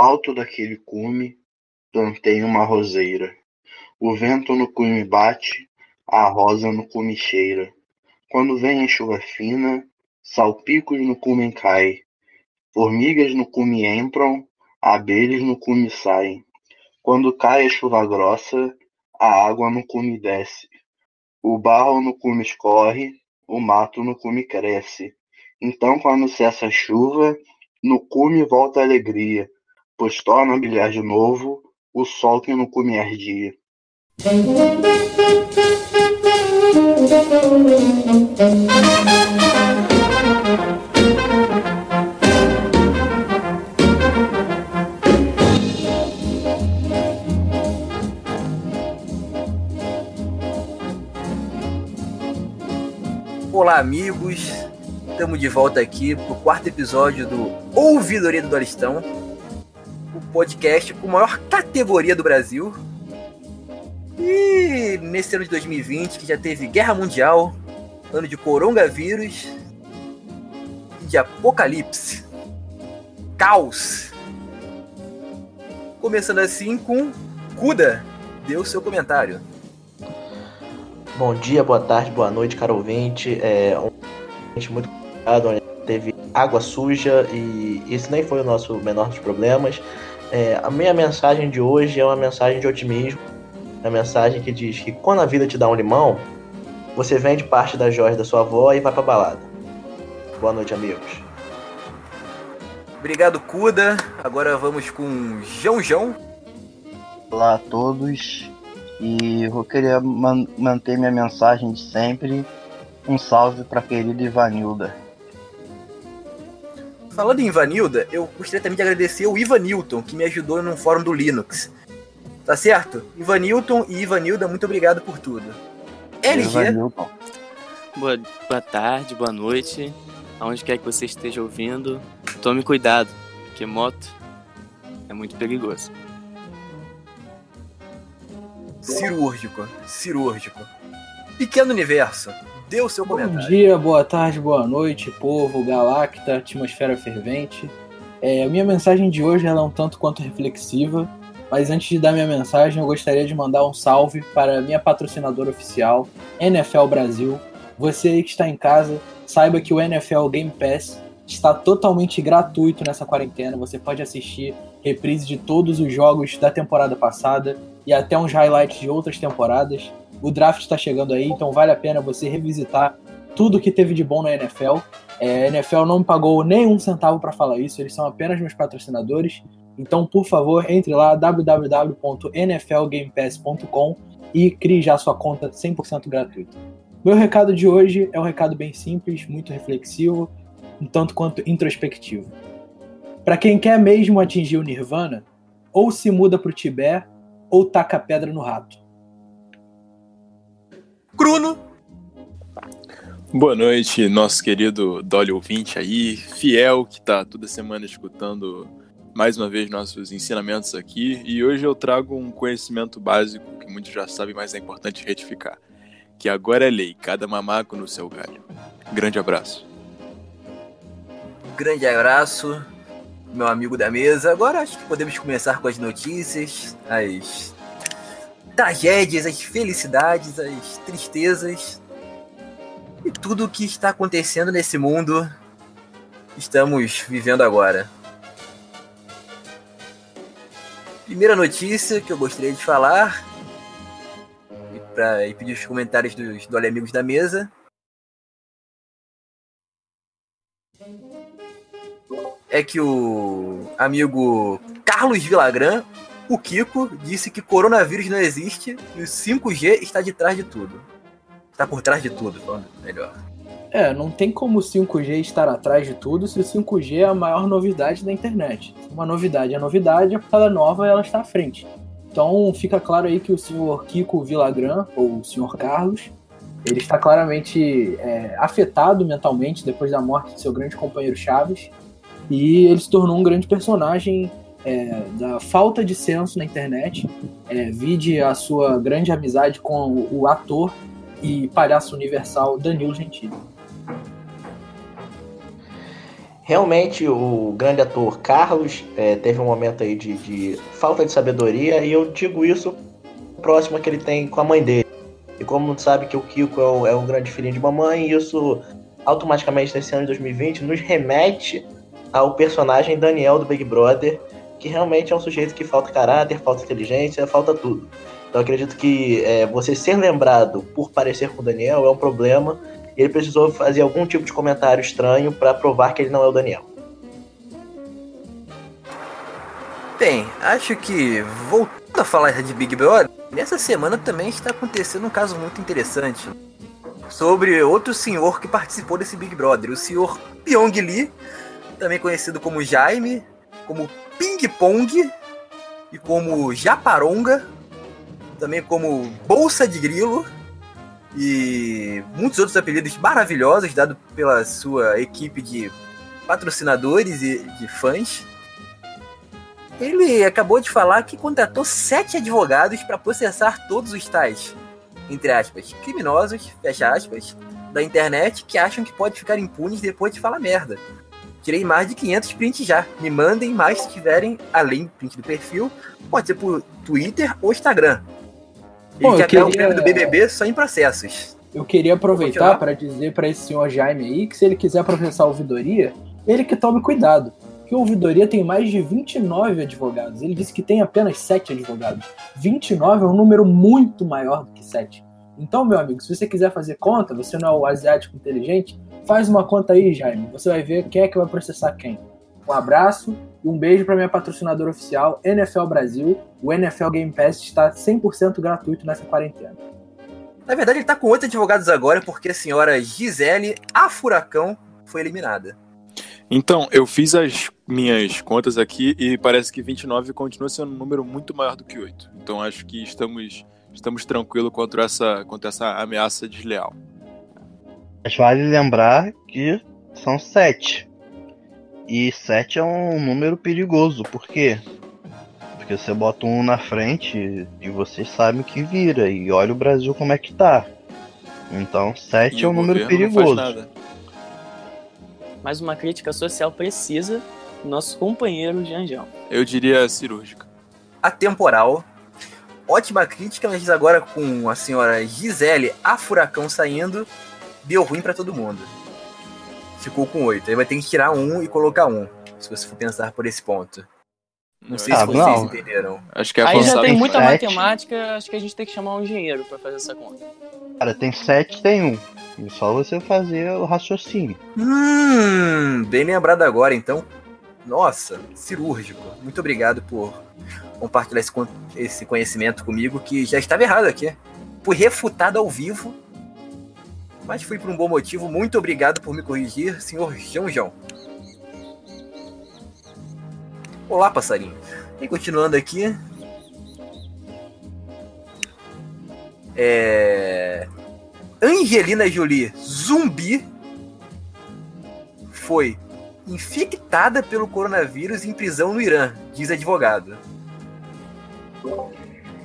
alto daquele cume, plantei uma roseira. O vento no cume bate, a rosa no cume cheira. Quando vem a chuva fina, salpicos no cume caem. Formigas no cume entram, abelhas no cume saem. Quando cai a chuva grossa, a água no cume desce. O barro no cume escorre, o mato no cume cresce. Então, quando cessa a chuva, no cume volta a alegria, pois torna a brilhar de novo o sol que no cume ardia. Olá, amigos. Estamos de volta aqui para o quarto episódio do Ouvidoria do Dolistão, o podcast com maior categoria do Brasil. E nesse ano de 2020, que já teve guerra mundial, ano de coronavírus e de apocalipse, caos. Começando assim com Kuda, dê o seu comentário. Bom dia, boa tarde, boa noite, caro ouvinte. É um muito complicado, teve água suja e isso nem foi o nosso menor dos problemas. É, a minha mensagem de hoje é uma mensagem de otimismo, é uma mensagem que diz que quando a vida te dá um limão, você vende parte das joias da sua avó e vai pra balada. Boa noite, amigos. Obrigado, Kuda. Agora vamos com João João. Olá a todos. E eu queria man manter minha mensagem de sempre. Um salve para querida Ivanilda. Falando em Ivanilda, eu gostaria também de agradecer o Ivan Newton, que me ajudou no fórum do Linux. Tá certo? Ivan Newton e Ivanilda, muito obrigado por tudo. LG. Boa, boa tarde, boa noite. Aonde quer que você esteja ouvindo, tome cuidado, porque moto é muito perigoso cirúrgico, cirúrgico. Pequeno universo, dê o seu Bom comentário. Bom dia, boa tarde, boa noite, povo, galacta, atmosfera fervente. É, a minha mensagem de hoje ela é um tanto quanto reflexiva, mas antes de dar minha mensagem, eu gostaria de mandar um salve para a minha patrocinadora oficial, NFL Brasil. Você aí que está em casa, saiba que o NFL Game Pass está totalmente gratuito nessa quarentena. Você pode assistir reprise de todos os jogos da temporada passada e até uns highlights de outras temporadas. O draft está chegando aí, então vale a pena você revisitar tudo que teve de bom na NFL. É, a NFL não me pagou nenhum centavo para falar isso, eles são apenas meus patrocinadores. Então, por favor, entre lá www.nflgamepass.com e crie já sua conta 100% gratuita. Meu recado de hoje é um recado bem simples, muito reflexivo, um tanto quanto introspectivo. Para quem quer mesmo atingir o nirvana, ou se muda para o Tibete ou taca pedra no rato. Bruno. Boa noite, nosso querido Dolly ouvinte aí, fiel que tá toda semana escutando mais uma vez nossos ensinamentos aqui. E hoje eu trago um conhecimento básico que muitos já sabem, mas é importante retificar. Que agora é lei, cada mamaco no seu galho. Grande abraço. Grande abraço meu amigo da mesa. Agora acho que podemos começar com as notícias, as tragédias, as felicidades, as tristezas e tudo o que está acontecendo nesse mundo estamos vivendo agora. Primeira notícia que eu gostaria de falar e para pedir os comentários dos, dos amigos da mesa é que o amigo Carlos Villagrán, o Kiko, disse que coronavírus não existe e o 5G está de trás de tudo. Está por trás de tudo, falando melhor. É, não tem como o 5G estar atrás de tudo se o 5G é a maior novidade da internet. Uma novidade é novidade, ela nova ela está à frente. Então fica claro aí que o senhor Kiko Villagrán, ou o senhor Carlos, ele está claramente é, afetado mentalmente depois da morte de seu grande companheiro Chaves e ele se tornou um grande personagem é, da falta de senso na internet. É, vide a sua grande amizade com o ator e palhaço universal Danilo Gentili. Realmente, o grande ator Carlos é, teve um momento aí de, de, falta de sabedoria, e eu digo isso próximo que ele tem com a mãe dele. E como sabe que o Kiko é o, é o grande filhinho de mamãe, isso automaticamente nesse ano de 2020 nos remete ao personagem Daniel do Big Brother, que realmente é um sujeito que falta caráter, falta inteligência, falta tudo. Então acredito que é, você ser lembrado por parecer com o Daniel é um problema. Ele precisou fazer algum tipo de comentário estranho para provar que ele não é o Daniel. Bem, acho que voltando a falar de Big Brother, nessa semana também está acontecendo um caso muito interessante sobre outro senhor que participou desse Big Brother, o senhor Pyong Lee, também conhecido como Jaime, como Ping Pong e como Japaronga, também como Bolsa de Grilo e muitos outros apelidos maravilhosos dados pela sua equipe de patrocinadores e de fãs. Ele acabou de falar que contratou sete advogados para processar todos os tais, entre aspas, criminosos, fecha aspas, da internet que acham que pode ficar impunes depois de falar merda. Tirei mais de 500 prints já. Me mandem mais se tiverem, além do print do perfil. Pode ser por Twitter ou Instagram. Ele quer queria... o prêmio do BBB só em processos. Eu queria aproveitar para dizer para esse senhor Jaime aí que se ele quiser processar a ouvidoria, ele que tome cuidado. Que a ouvidoria tem mais de 29 advogados. Ele disse que tem apenas 7 advogados. 29 é um número muito maior do que 7. Então, meu amigo, se você quiser fazer conta, você não é o asiático inteligente, faz uma conta aí, Jaime. Você vai ver quem é que vai processar quem. Um abraço e um beijo para minha patrocinadora oficial, NFL Brasil. O NFL Game Pass está 100% gratuito nessa quarentena. Na verdade, ele está com oito advogados agora porque a senhora Gisele, a Furacão, foi eliminada. Então, eu fiz as minhas contas aqui e parece que 29 continua sendo um número muito maior do que 8. Então, acho que estamos estamos tranquilos contra essa, contra essa ameaça desleal. Mas vale lembrar que são sete. E sete é um número perigoso, por quê? Porque você bota um na frente e vocês sabem que vira. E olha o Brasil como é que tá. Então, sete e é um número perigoso. Mais uma crítica social precisa do nosso companheiro Janjão. Eu diria cirúrgica. Atemporal ótima crítica, mas agora com a senhora Gisele, a Furacão saindo, deu ruim para todo mundo. Ficou com oito. Aí vai ter que tirar um e colocar um, se você for pensar por esse ponto. Não sei ah, se vocês não. entenderam. Acho que é Aí já tem muita sete. matemática, acho que a gente tem que chamar um engenheiro para fazer essa conta. Cara, tem sete, tem um. É só você fazer o raciocínio. Hum, bem lembrado agora, então. Nossa, cirúrgico. Muito obrigado por compartilhar esse, esse conhecimento comigo, que já estava errado aqui. Fui refutado ao vivo, mas fui por um bom motivo. Muito obrigado por me corrigir, senhor João João. Olá, passarinho. E continuando aqui. É... Angelina Jolie, zumbi, foi infectada pelo coronavírus em prisão no Irã, diz advogado.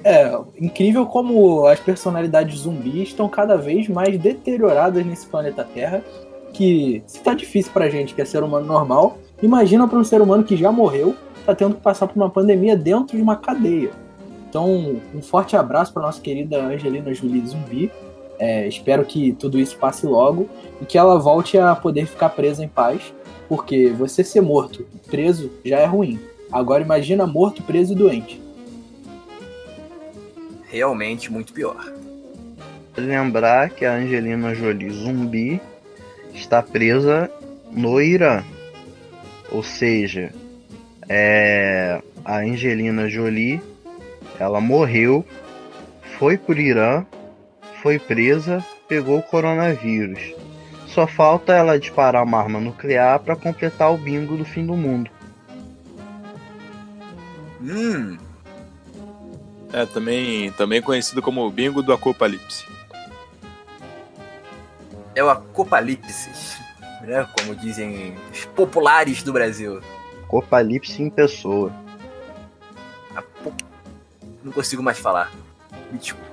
É, incrível como as personalidades zumbis estão cada vez mais deterioradas nesse planeta Terra. Que se tá difícil pra gente, que é ser humano normal, imagina para um ser humano que já morreu, tá tendo que passar por uma pandemia dentro de uma cadeia. Então, um forte abraço para nossa querida Angelina Jolie Zumbi. É, espero que tudo isso passe logo e que ela volte a poder ficar presa em paz, porque você ser morto, preso, já é ruim. Agora imagina morto, preso e doente realmente muito pior. Lembrar que a Angelina Jolie zumbi está presa no Irã. Ou seja, é, a Angelina Jolie ela morreu, foi por Irã, foi presa, pegou o coronavírus. Só falta ela disparar uma arma nuclear para completar o bingo do fim do mundo. Hum, é, também, também conhecido como bingo do Acopalipse. É o Acopalipse, né? Como dizem os populares do Brasil. Acopalipse em pessoa. Não consigo mais falar. Me desculpe.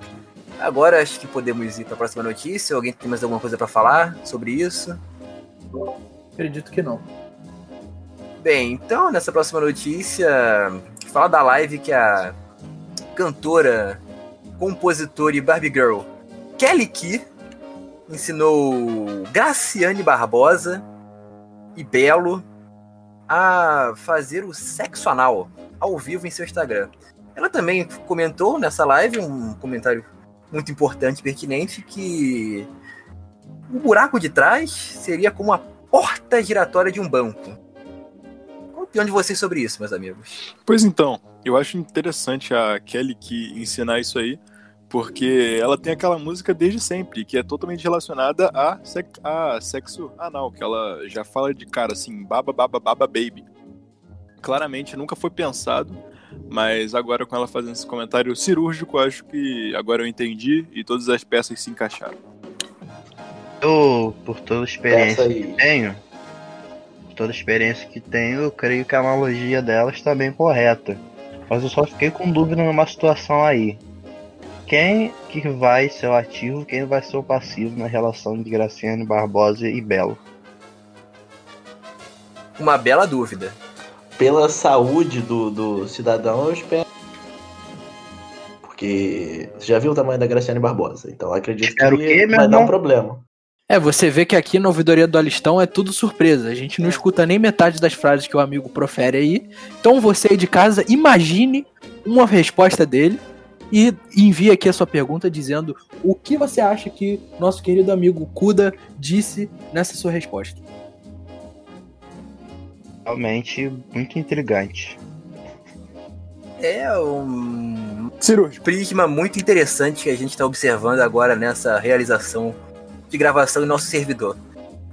Agora acho que podemos ir para a próxima notícia. Alguém tem mais alguma coisa para falar sobre isso? Acredito que não. Bem, então nessa próxima notícia, fala da live que a cantora, compositora e Barbie Girl Kelly Key ensinou Graciane Barbosa e Belo a fazer o sexo anal ao vivo em seu Instagram. Ela também comentou nessa live um comentário muito importante pertinente que o buraco de trás seria como a porta giratória de um banco. Qual a opinião de vocês sobre isso, meus amigos? Pois então, eu acho interessante a Kelly que ensinar isso aí, porque ela tem aquela música desde sempre, que é totalmente relacionada a, sex, a sexo anal, que ela já fala de cara assim, baba, baba, baba, baby. Claramente nunca foi pensado, mas agora com ela fazendo esse comentário cirúrgico, acho que agora eu entendi e todas as peças se encaixaram. Eu, por toda a experiência que tenho, por toda a experiência que tenho, eu creio que a analogia dela está bem correta. Mas eu só fiquei com dúvida numa situação aí. Quem que vai ser o ativo, quem vai ser o passivo na relação de Graciane Barbosa e Belo? Uma bela dúvida. Pela saúde do, do cidadão, eu espero. Porque você já viu o tamanho da Graciane Barbosa, então eu acredito Espero que meu vai dar um problema. É, você vê que aqui na ouvidoria do Alistão é tudo surpresa. A gente não escuta nem metade das frases que o amigo profere aí. Então você aí de casa, imagine uma resposta dele e envie aqui a sua pergunta dizendo o que você acha que nosso querido amigo Kuda disse nessa sua resposta. Realmente muito intrigante. É um Cirúrgico. prisma muito interessante que a gente está observando agora nessa realização de gravação em nosso servidor.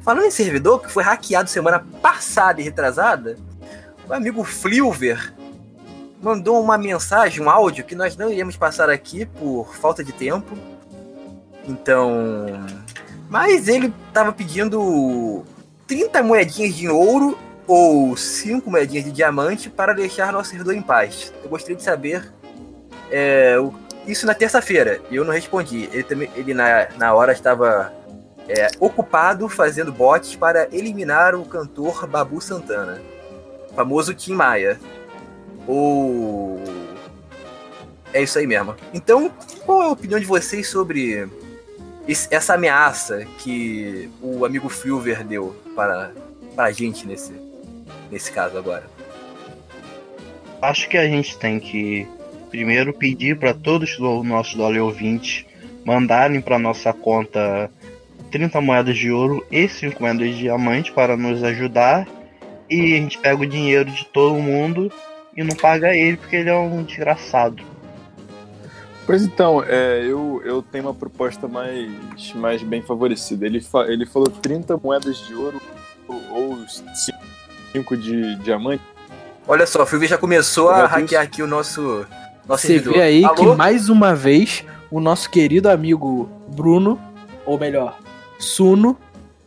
Falando em servidor, que foi hackeado semana passada e retrasada, o amigo Flilver mandou uma mensagem, um áudio, que nós não iríamos passar aqui por falta de tempo. Então. Mas ele estava pedindo 30 moedinhas de ouro ou 5 moedinhas de diamante para deixar nosso servidor em paz. Eu gostaria de saber é, isso na terça-feira. E eu não respondi. Ele, também, ele na, na hora estava é, ocupado fazendo bots para eliminar o cantor Babu Santana, famoso Tim Maia. Ou. É isso aí mesmo. Então, qual é a opinião de vocês sobre esse- essa ameaça que o amigo Filver deu para, para a gente nesse, nesse caso agora? Acho que a gente tem que primeiro pedir para todos os nossos dólares ouvintes mandarem para nossa conta 30 moedas de ouro e 5 moedas de diamante para nos ajudar. E a gente pega o dinheiro de todo mundo e não paga ele porque ele é um desgraçado. Pois então, é, eu, eu tenho uma proposta mais, mais bem favorecida. Ele, fa- ele falou 30 moedas de ouro ou, ou 5 de diamante. Olha só, o Filver já começou a hackear aqui o nosso, nosso Você servidor. vê aí Alô? que mais uma vez o nosso querido amigo Bruno, ou melhor, Suno,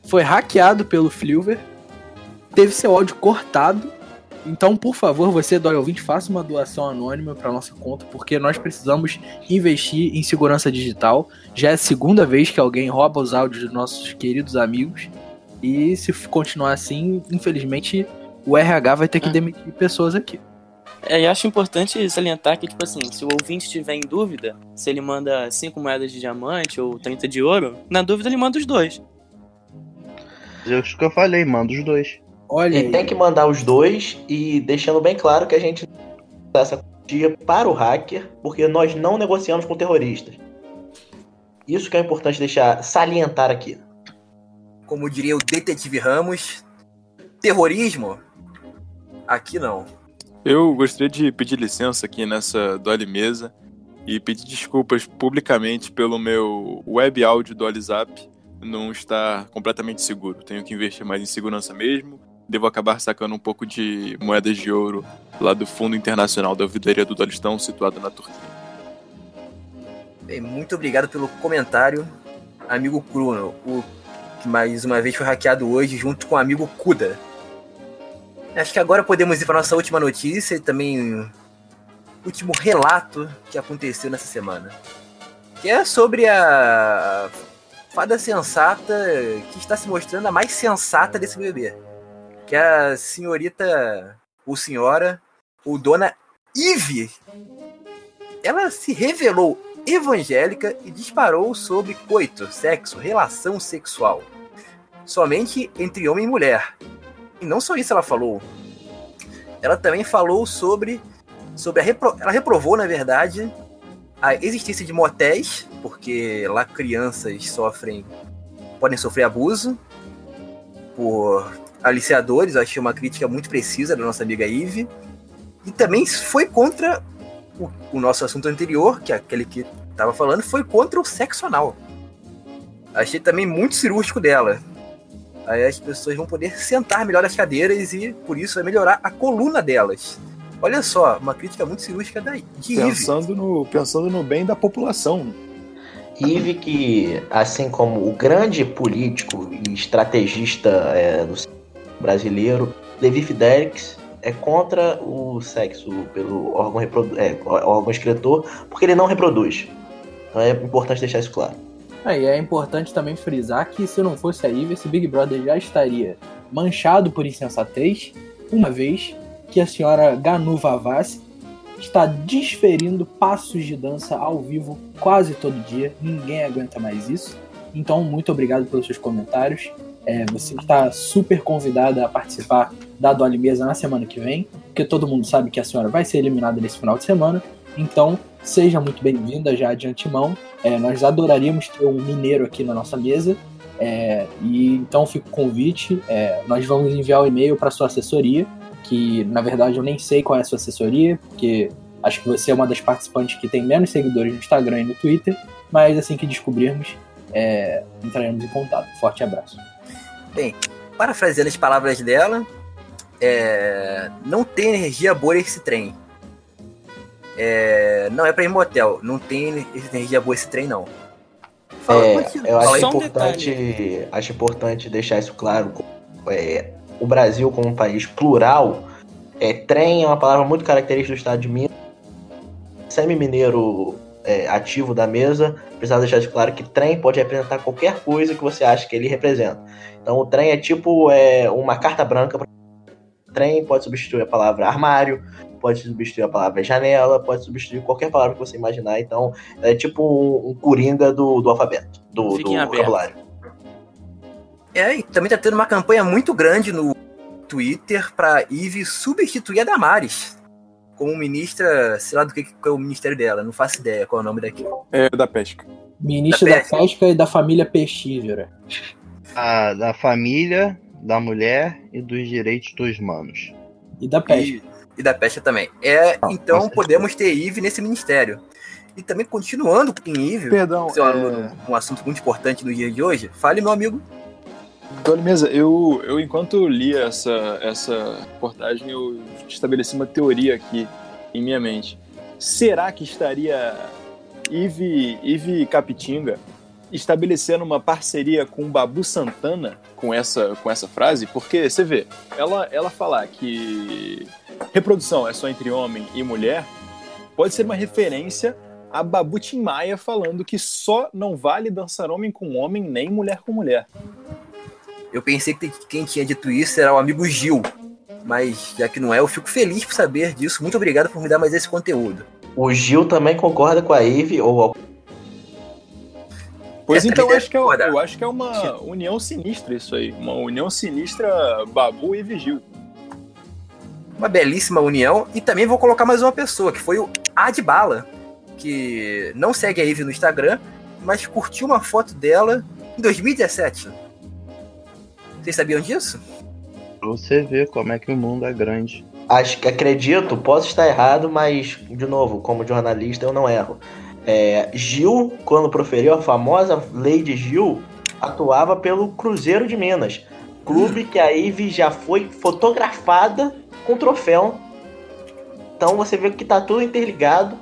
foi hackeado pelo Flilver, teve seu áudio cortado. Então, por favor, você, Dói ouvinte, faça uma doação anônima para nossa conta, porque nós precisamos investir em segurança digital. Já é a segunda vez que alguém rouba os áudios dos nossos queridos amigos. E se continuar assim, infelizmente, o RH vai ter que demitir pessoas aqui. É, e acho importante salientar que, tipo assim, se o ouvinte estiver em dúvida, se ele manda 5 moedas de diamante ou 30 de ouro, na dúvida ele manda os dois. É isso que eu falei, manda os dois. Olha E aí. tem que mandar os dois e deixando bem claro que a gente dá essa quantia para o hacker, porque nós não negociamos com terroristas. Isso que é importante deixar salientar aqui. Como diria o detetive Ramos, terrorismo? Aqui não. Eu gostaria de pedir licença aqui nessa Dolly Mesa e pedir desculpas publicamente pelo meu web áudio do WhatsApp não estar completamente seguro. Tenho que investir mais em segurança mesmo. Devo acabar sacando um pouco de moedas de ouro lá do Fundo Internacional da Ouvidoria do Dolistão, situado na Turquia. Bem, muito obrigado pelo comentário, amigo Bruno, o que mais uma vez foi hackeado hoje junto com o amigo Kuda. Acho que agora podemos ir para nossa última notícia e também último relato que aconteceu nessa semana. Que é sobre a fada sensata que está se mostrando a mais sensata desse bebê. que a senhorita, ou senhora, ou dona Ive, ela se revelou evangélica e disparou sobre coito, sexo, relação sexual. Somente entre homem e mulher. E não só isso ela falou. Ela também falou sobre. sobre a repro, ela reprovou, na verdade, a existência de motéis, porque lá crianças sofrem. podem sofrer abuso por aliciadores. Achei uma crítica muito precisa da nossa amiga Ive. E também foi contra o, o nosso assunto anterior, que é aquele que estava falando, foi contra o sexo anal. Achei também muito cirúrgico dela. Aí as pessoas vão poder sentar melhor nas cadeiras e por isso vai melhorar a coluna delas. Olha só, uma crítica muito cirúrgica da, de pensando no Pensando no bem da população. Ive que, assim como o grande político e estrategista é, do brasileiro, Levi Fidelix, é contra o sexo pelo órgão, é, órgão excretor, porque ele não reproduz. Então é importante deixar isso claro. É, e é importante também frisar que se não fosse a Ivy, esse Big Brother já estaria manchado por insensatez, uma vez que a senhora Ganu Vavassi está desferindo passos de dança ao vivo quase todo dia. Ninguém aguenta mais isso. Então, muito obrigado pelos seus comentários. É, você está super convidada a participar da Dolly Mesa na semana que vem, porque todo mundo sabe que a senhora vai ser eliminada nesse final de semana. Então, seja muito bem-vinda já de antemão. É, nós adoraríamos ter um mineiro aqui na nossa mesa. É, e então fica o convite. É, nós vamos enviar o um e-mail para sua assessoria, que na verdade eu nem sei qual é a sua assessoria, porque acho que você é uma das participantes que tem menos seguidores no Instagram e no Twitter. Mas assim que descobrirmos, é, entraremos em contato. Forte abraço. Bem, parafraseando as palavras dela, é, não tem energia boa esse trem. É, não é pra ir motel, não tem energia boa esse trem, não. Fala, é, eu acho importante, um acho importante deixar isso claro. É, o Brasil, como um país plural, é, trem é uma palavra muito característica do estado de Minas. Semi-mineiro é, ativo da mesa, precisa deixar isso claro que trem pode representar qualquer coisa que você acha que ele representa. Então o trem é tipo é, uma carta branca. Trem pode substituir a palavra armário, pode substituir a palavra janela, pode substituir qualquer palavra que você imaginar. Então é tipo um, um coringa do, do alfabeto, do, do vocabulário. É, e também tá tendo uma campanha muito grande no Twitter para Eve substituir a Damares como ministra, sei lá do que, que é o ministério dela, não faço ideia qual é o nome daquilo. É da pesca. Ministro da, da pesca. pesca e da família peixívora. Ah, da família, da mulher e dos direitos dos humanos. E da pesca. E, da pesca também. É, ah, então podemos ter IVE nesse ministério. E também continuando em IVE, Perdão, é... um, assunto muito importante no dia de hoje, fale, meu amigo. Dona Mesa, eu, eu enquanto li essa, essa reportagem, eu estabeleci uma teoria aqui em minha mente. Será que estaria Ive, Ive Capitinga estabelecendo uma parceria com o Babu Santana com essa, com essa frase? Porque, você vê, ela, ela falar que reprodução é só entre homem e mulher, pode ser uma referência a Babu Tim Maia falando que só não vale dançar homem com homem nem mulher com mulher. Eu pensei que quem tinha dito isso era o amigo Gil, mas já que não é, eu fico feliz por saber disso. Muito obrigado por me dar mais esse conteúdo. O Gil também concorda com a Eve ou Pois é, então eu acho, que é, eu acho que é uma união sinistra isso aí. Uma união sinistra Babu e Vigil. Uma belíssima união. E também vou colocar mais uma pessoa, que foi o Adbala, que não segue a Eve no Instagram, mas curtiu uma foto dela em 2017. Vocês sabiam disso? Você vê como é que o mundo é grande. Acho que acredito, posso estar errado, mas, de novo, como jornalista, eu não erro. É, Gil, quando proferiu a famosa lei de Gil, atuava pelo Cruzeiro de Minas. Clube que a Ive já foi fotografada com troféu. Então você vê que está tudo interligado.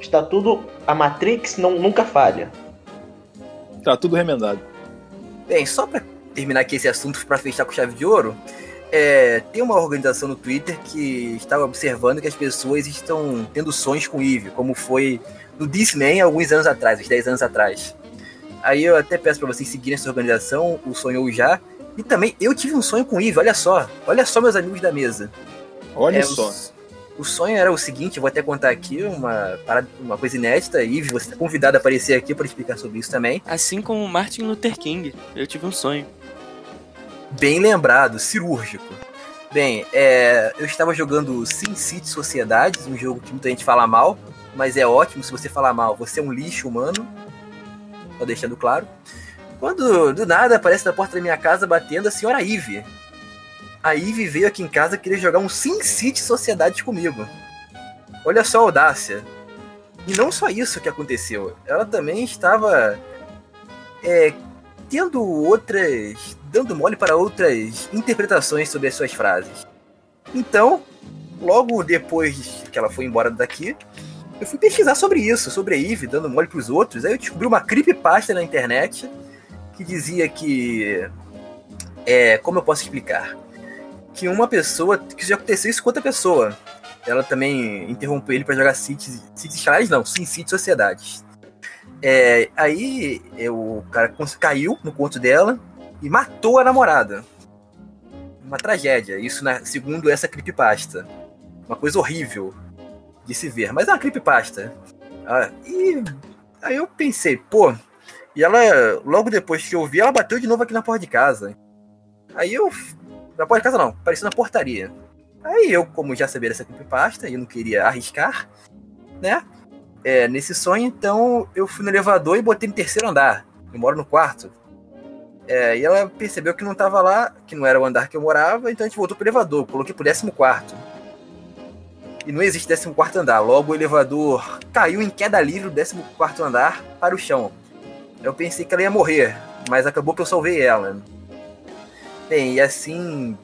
Está tudo. A Matrix não, nunca falha. Tá tudo remendado. Bem, só para terminar aqui esse assunto para fechar com chave de ouro, é, tem uma organização no Twitter que estava observando que as pessoas estão tendo sonhos com Eve, como foi no Disney alguns anos atrás, uns 10 anos atrás. Aí eu até peço para vocês seguirem essa organização, o Sonhou Já, E também eu tive um sonho com o Eve, olha só. Olha só, meus amigos da mesa. Olha É, só. O, o sonho era o seguinte, eu vou até contar aqui uma, parada- uma coisa inédita. Eve, você está convidado a aparecer aqui para explicar sobre isso também. Assim como Martin Luther King, eu tive um sonho. Bem lembrado, cirúrgico. Bem, é, eu estava jogando Sin City Sociedades, um jogo que muita gente fala mal, mas é ótimo se você falar mal. Você é um lixo humano. Só deixando claro. Quando do nada aparece na porta da minha casa batendo a senhora Ivy. A Ivy veio aqui em casa querer jogar um Sin City Sociedades comigo. Olha só a audácia. E não só isso que aconteceu. Ela também estava é, tendo outras. dando mole para outras interpretações sobre as suas frases. Então, logo depois que ela foi embora daqui, eu fui pesquisar sobre isso, sobre a Eve dando mole para os outros. Aí eu descobri uma creepypasta na internet que dizia que. É, como eu posso explicar? Que uma pessoa. que já aconteceu isso com outra pessoa. Ela também interrompeu ele para jogar Cities. Cities Skylines, não, Sim City Sociedades. É, aí é, o cara caiu no conto dela e matou a namorada. Uma tragédia. Isso na- segundo essa creepypasta. Uma coisa horrível de se ver. Mas é uma creepypasta. Ah, e aí eu pensei, pô. E ela, logo depois que eu vi, ela bateu de novo aqui na porta de casa. Aí eu. Na porta de casa não, apareceu na portaria. Aí eu, como já sabia dessa creepypasta e não queria arriscar, né? É, nesse sonho, então eu fui no elevador e botei no terceiro andar. Eu moro no quarto. É, e ela percebeu que não tava lá, que não era o andar que eu morava, então a gente voltou pro elevador. Coloquei pro décimo quarto. E não existe décimo quarto andar. Logo o elevador caiu em queda livre do décimo quarto andar para o chão. Eu pensei que ela ia morrer, mas acabou que eu salvei ela. Bem, e assim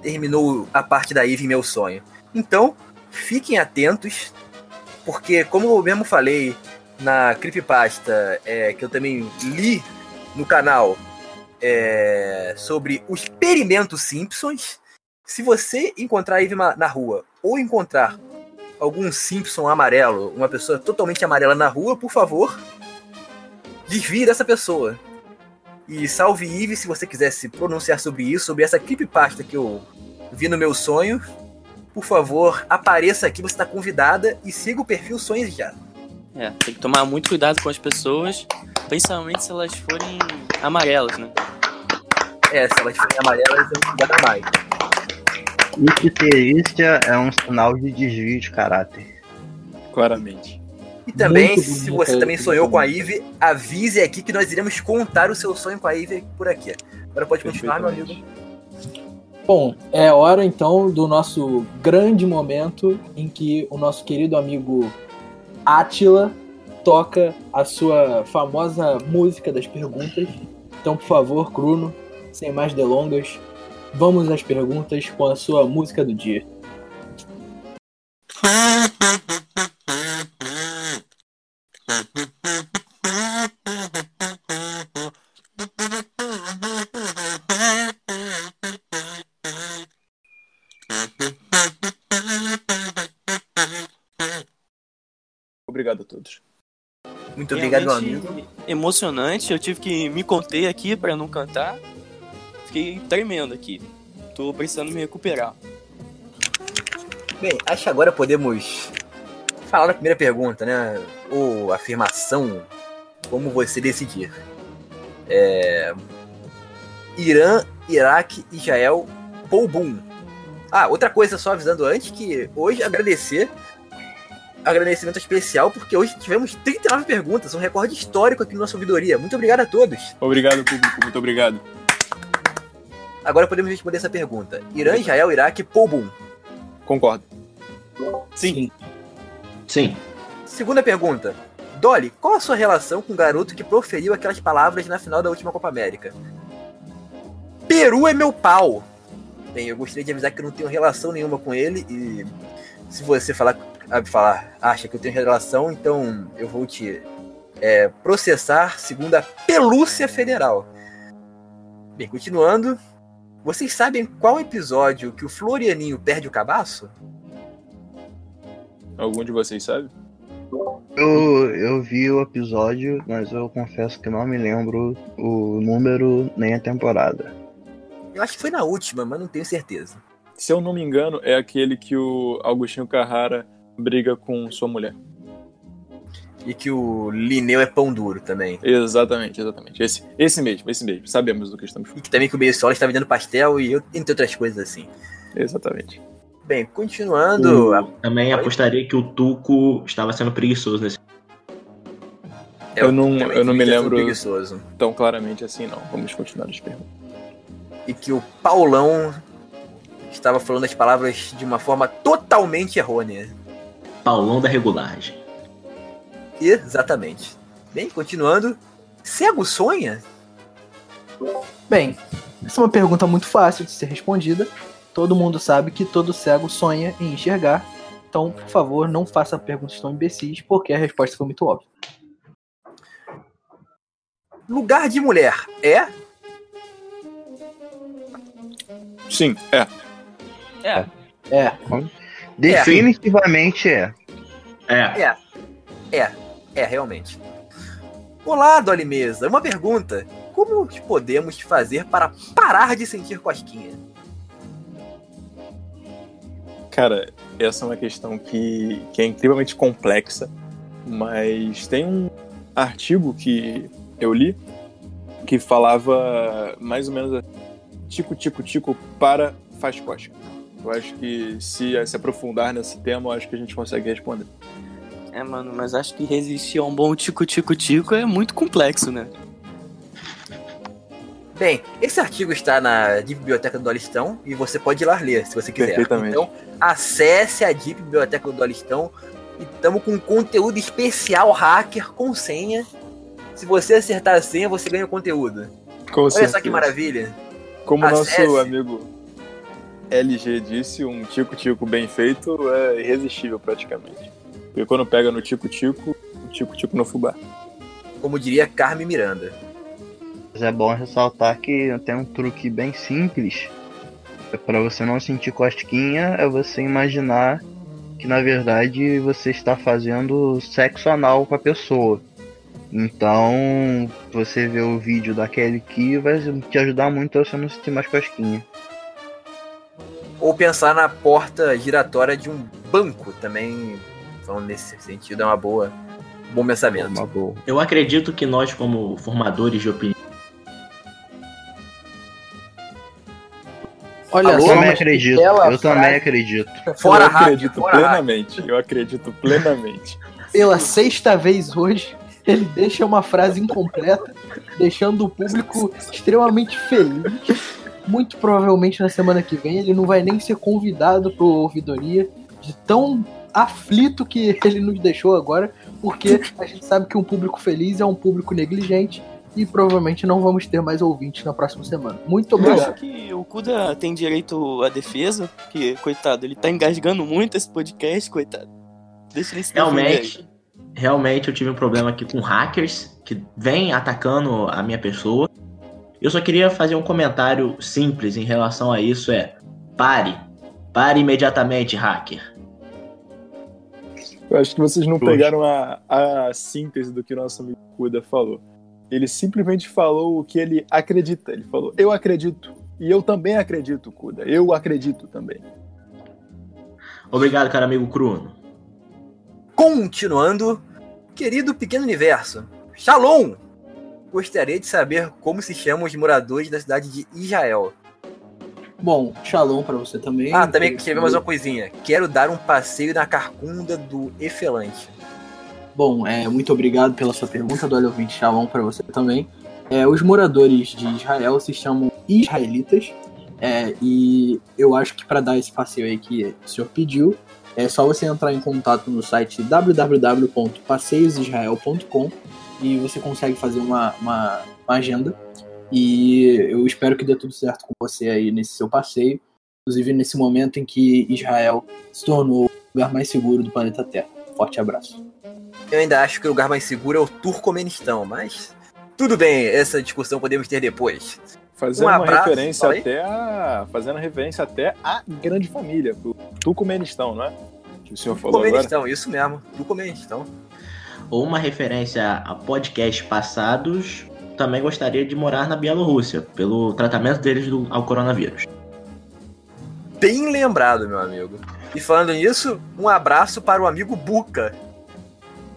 terminou a parte da Eve meu sonho. Então, fiquem atentos, porque como eu mesmo falei na creepypasta é, que eu também li no canal é, sobre o experimento Simpsons, se você encontrar a Eve na rua ou encontrar algum Simpson amarelo, uma pessoa totalmente amarela na rua, por favor, desvie dessa pessoa. E salve Eve se você quiser se pronunciar sobre isso, sobre essa creepypasta que eu vi no meu sonho. Por favor, apareça aqui, você está convidada e siga o perfil Sonhos Já. É, tem que tomar muito cuidado com as pessoas, principalmente se elas forem amarelas, né? É, se elas forem amarelas, eu não vou mais. Icterícia é um sinal de desvio de caráter. Claramente. E também, se você também sonhou com a. Eve, avise aqui que nós iremos contar o seu sonho com a Eve por aqui. Agora pode continuar, meu amigo. Bom, é hora então do nosso grande momento em que o nosso querido amigo Átila toca a sua famosa música das perguntas. Então, por favor, Bruno, sem mais delongas, vamos às perguntas com a sua música do dia. Obrigado a todos. Muito obrigado, meu Realmente amigo. Emocionante, eu tive que me conter aqui pra não cantar. Fiquei tremendo aqui. Tô precisando me recuperar. Bem, acho que agora podemos falar da primeira pergunta, né? Ou afirmação, como você decidir. É... Irã, Iraque, Israel, Paul Boom. Ah, outra coisa só avisando antes que hoje agradecer agradecimento especial porque hoje tivemos 39 perguntas, um recorde histórico aqui no nosso ouvidoria. Muito obrigado a todos. Obrigado, público. Muito obrigado. Agora podemos responder essa pergunta. Irã, Israel, Iraque, Paul Boom. Concordo. Sim. Sim. Segunda pergunta. Dolly, qual a sua relação com o garoto que proferiu aquelas palavras na final da última Copa América? Peru é meu pau. Bem, eu gostaria de avisar que eu não tenho relação nenhuma com ele e se você falar, ah, falar acha que eu tenho relação, então eu vou te é, processar segundo a Pelúcia Federal. Bem, continuando. Vocês sabem qual episódio que o Florianinho perde o cabaço? Algum de vocês sabe? Eu, eu vi o episódio, mas eu confesso que não me lembro o número nem a temporada. Eu acho que foi na última, mas não tenho certeza. Se eu não me engano, é aquele que o Augustinho Carrara briga com sua mulher. E que o Lineu é pão duro também. Exatamente, exatamente. Esse, esse mesmo, esse mesmo. Sabemos do que estamos falando. E que também que o Meio Sol está vendendo pastel e eu, entre outras coisas assim. Exatamente. Bem, continuando. O- a- também Oi? apostaria que o Tuco estava sendo preguiçoso nesse. Eu não- também eu não me devia ter sido lembro- preguiçoso. Tão claramente assim, não. Vamos continuar as perguntas. E que o Paulão estava falando as palavras de uma forma totalmente errônea. Paulão da regulagem. Exatamente. Bem, continuando. Cego sonha? Bem, essa é uma pergunta muito fácil de ser respondida. Todo mundo sabe que todo cego sonha em enxergar. Então, por favor, não faça perguntas tão imbecis, porque a resposta foi muito óbvia. Lugar de mulher é? Sim, é. É, É, Definitivamente é. É. É, realmente. Olá, Dolly Mesa. Uma pergunta. Como podemos fazer para parar de sentir cosquinha? Cara, essa é uma questão que, que é incrivelmente complexa, mas tem um artigo que eu li que falava mais ou menos assim, tico, tico, tico para faz cóstica. Eu acho que se se aprofundar nesse tema, eu acho que a gente consegue responder. é, mano, mas acho que resistir a um bom tico-tico-tico é muito complexo, né? Bem, esse artigo está na Deep Biblioteca do Dolistão e você pode ir lá ler, se você quiser. Então, acesse a Deep Biblioteca do Dolistão e estamos com conteúdo especial hacker com senha. Se você acertar a senha, você ganha o conteúdo. Com Olha só que certeza. maravilha. Como Acesse. nosso amigo LG disse, um tico-tico bem feito é irresistível praticamente. Porque quando pega no tico-tico, o tico-tico no fubá. Como diria Carmen Miranda. Mas é bom ressaltar que tem um truque bem simples. É para você não sentir cosquinha, é você imaginar que na verdade você está fazendo sexo anal com a pessoa. Então, você vê o vídeo da Kelly Key vai te ajudar muito a você não sentir mais cosquinha. Ou pensar na porta giratória de um banco também. Falando nesse sentido, é uma boa. um Bom pensamento. Uma boa. Eu acredito que nós, como formadores de opinião, olha Eu só, também acredito, eu também frase. acredito. Fora eu acredito plenamente. Eu acredito plenamente. pela sexta vez hoje, ele deixa uma frase incompleta, deixando o público extremamente feliz. Muito provavelmente na semana que vem ele não vai nem ser convidado para ouvidoria de tão aflito que ele nos deixou agora, porque a gente sabe que um público feliz é um público negligente e provavelmente não vamos ter mais ouvintes na próxima semana. Muito Eu acho obrigado. que o Kuda tem direito à defesa, porque, coitado, ele tá engasgando muito esse podcast, coitado. Deixa ele se realmente, realmente eu tive um problema aqui com hackers que vêm atacando a minha pessoa. Eu só queria fazer um comentário simples em relação a isso, é pare, pare imediatamente, hacker. Eu acho que vocês não pegaram a, a síntese do que o nosso amigo Kuda falou. Ele simplesmente falou o que ele acredita. Ele falou, eu acredito. E eu também acredito, Kuda. Eu acredito também. Obrigado, cara amigo Cruno. Continuando, querido pequeno universo, Shalom! Gostaria de saber como se chamam os moradores da cidade de Israel. Bom, shalom para você também. Ah, também escrevi mais uma coisinha. Quero dar um passeio na carcunda do Efelante. Bom, é, muito obrigado pela sua pergunta, do ouvinte Shalom para você também. É, os moradores de Israel se chamam israelitas, é, e eu acho que para dar esse passeio aí que o senhor pediu, é só você entrar em contato no site www.passeiosisrael.com e você consegue fazer uma, uma, uma agenda. E eu espero que dê tudo certo com você aí nesse seu passeio, inclusive nesse momento em que Israel se tornou o lugar mais seguro do planeta Terra. Forte abraço. Eu ainda acho que o lugar mais seguro é o Turcomenistão, mas tudo bem, essa discussão podemos ter depois. Fazendo Um uma abraço, referência fala aí. até a. Fazendo referência até à grande família, pro Turcomenistão, não é? Que o senhor falou agora. Turcomenistão, isso mesmo, Turcomenistão. Ou uma referência a podcast passados também gostaria de morar na Bielorrússia, pelo tratamento deles do, ao coronavírus. Bem lembrado, meu amigo. E falando nisso, um abraço para o amigo Buca.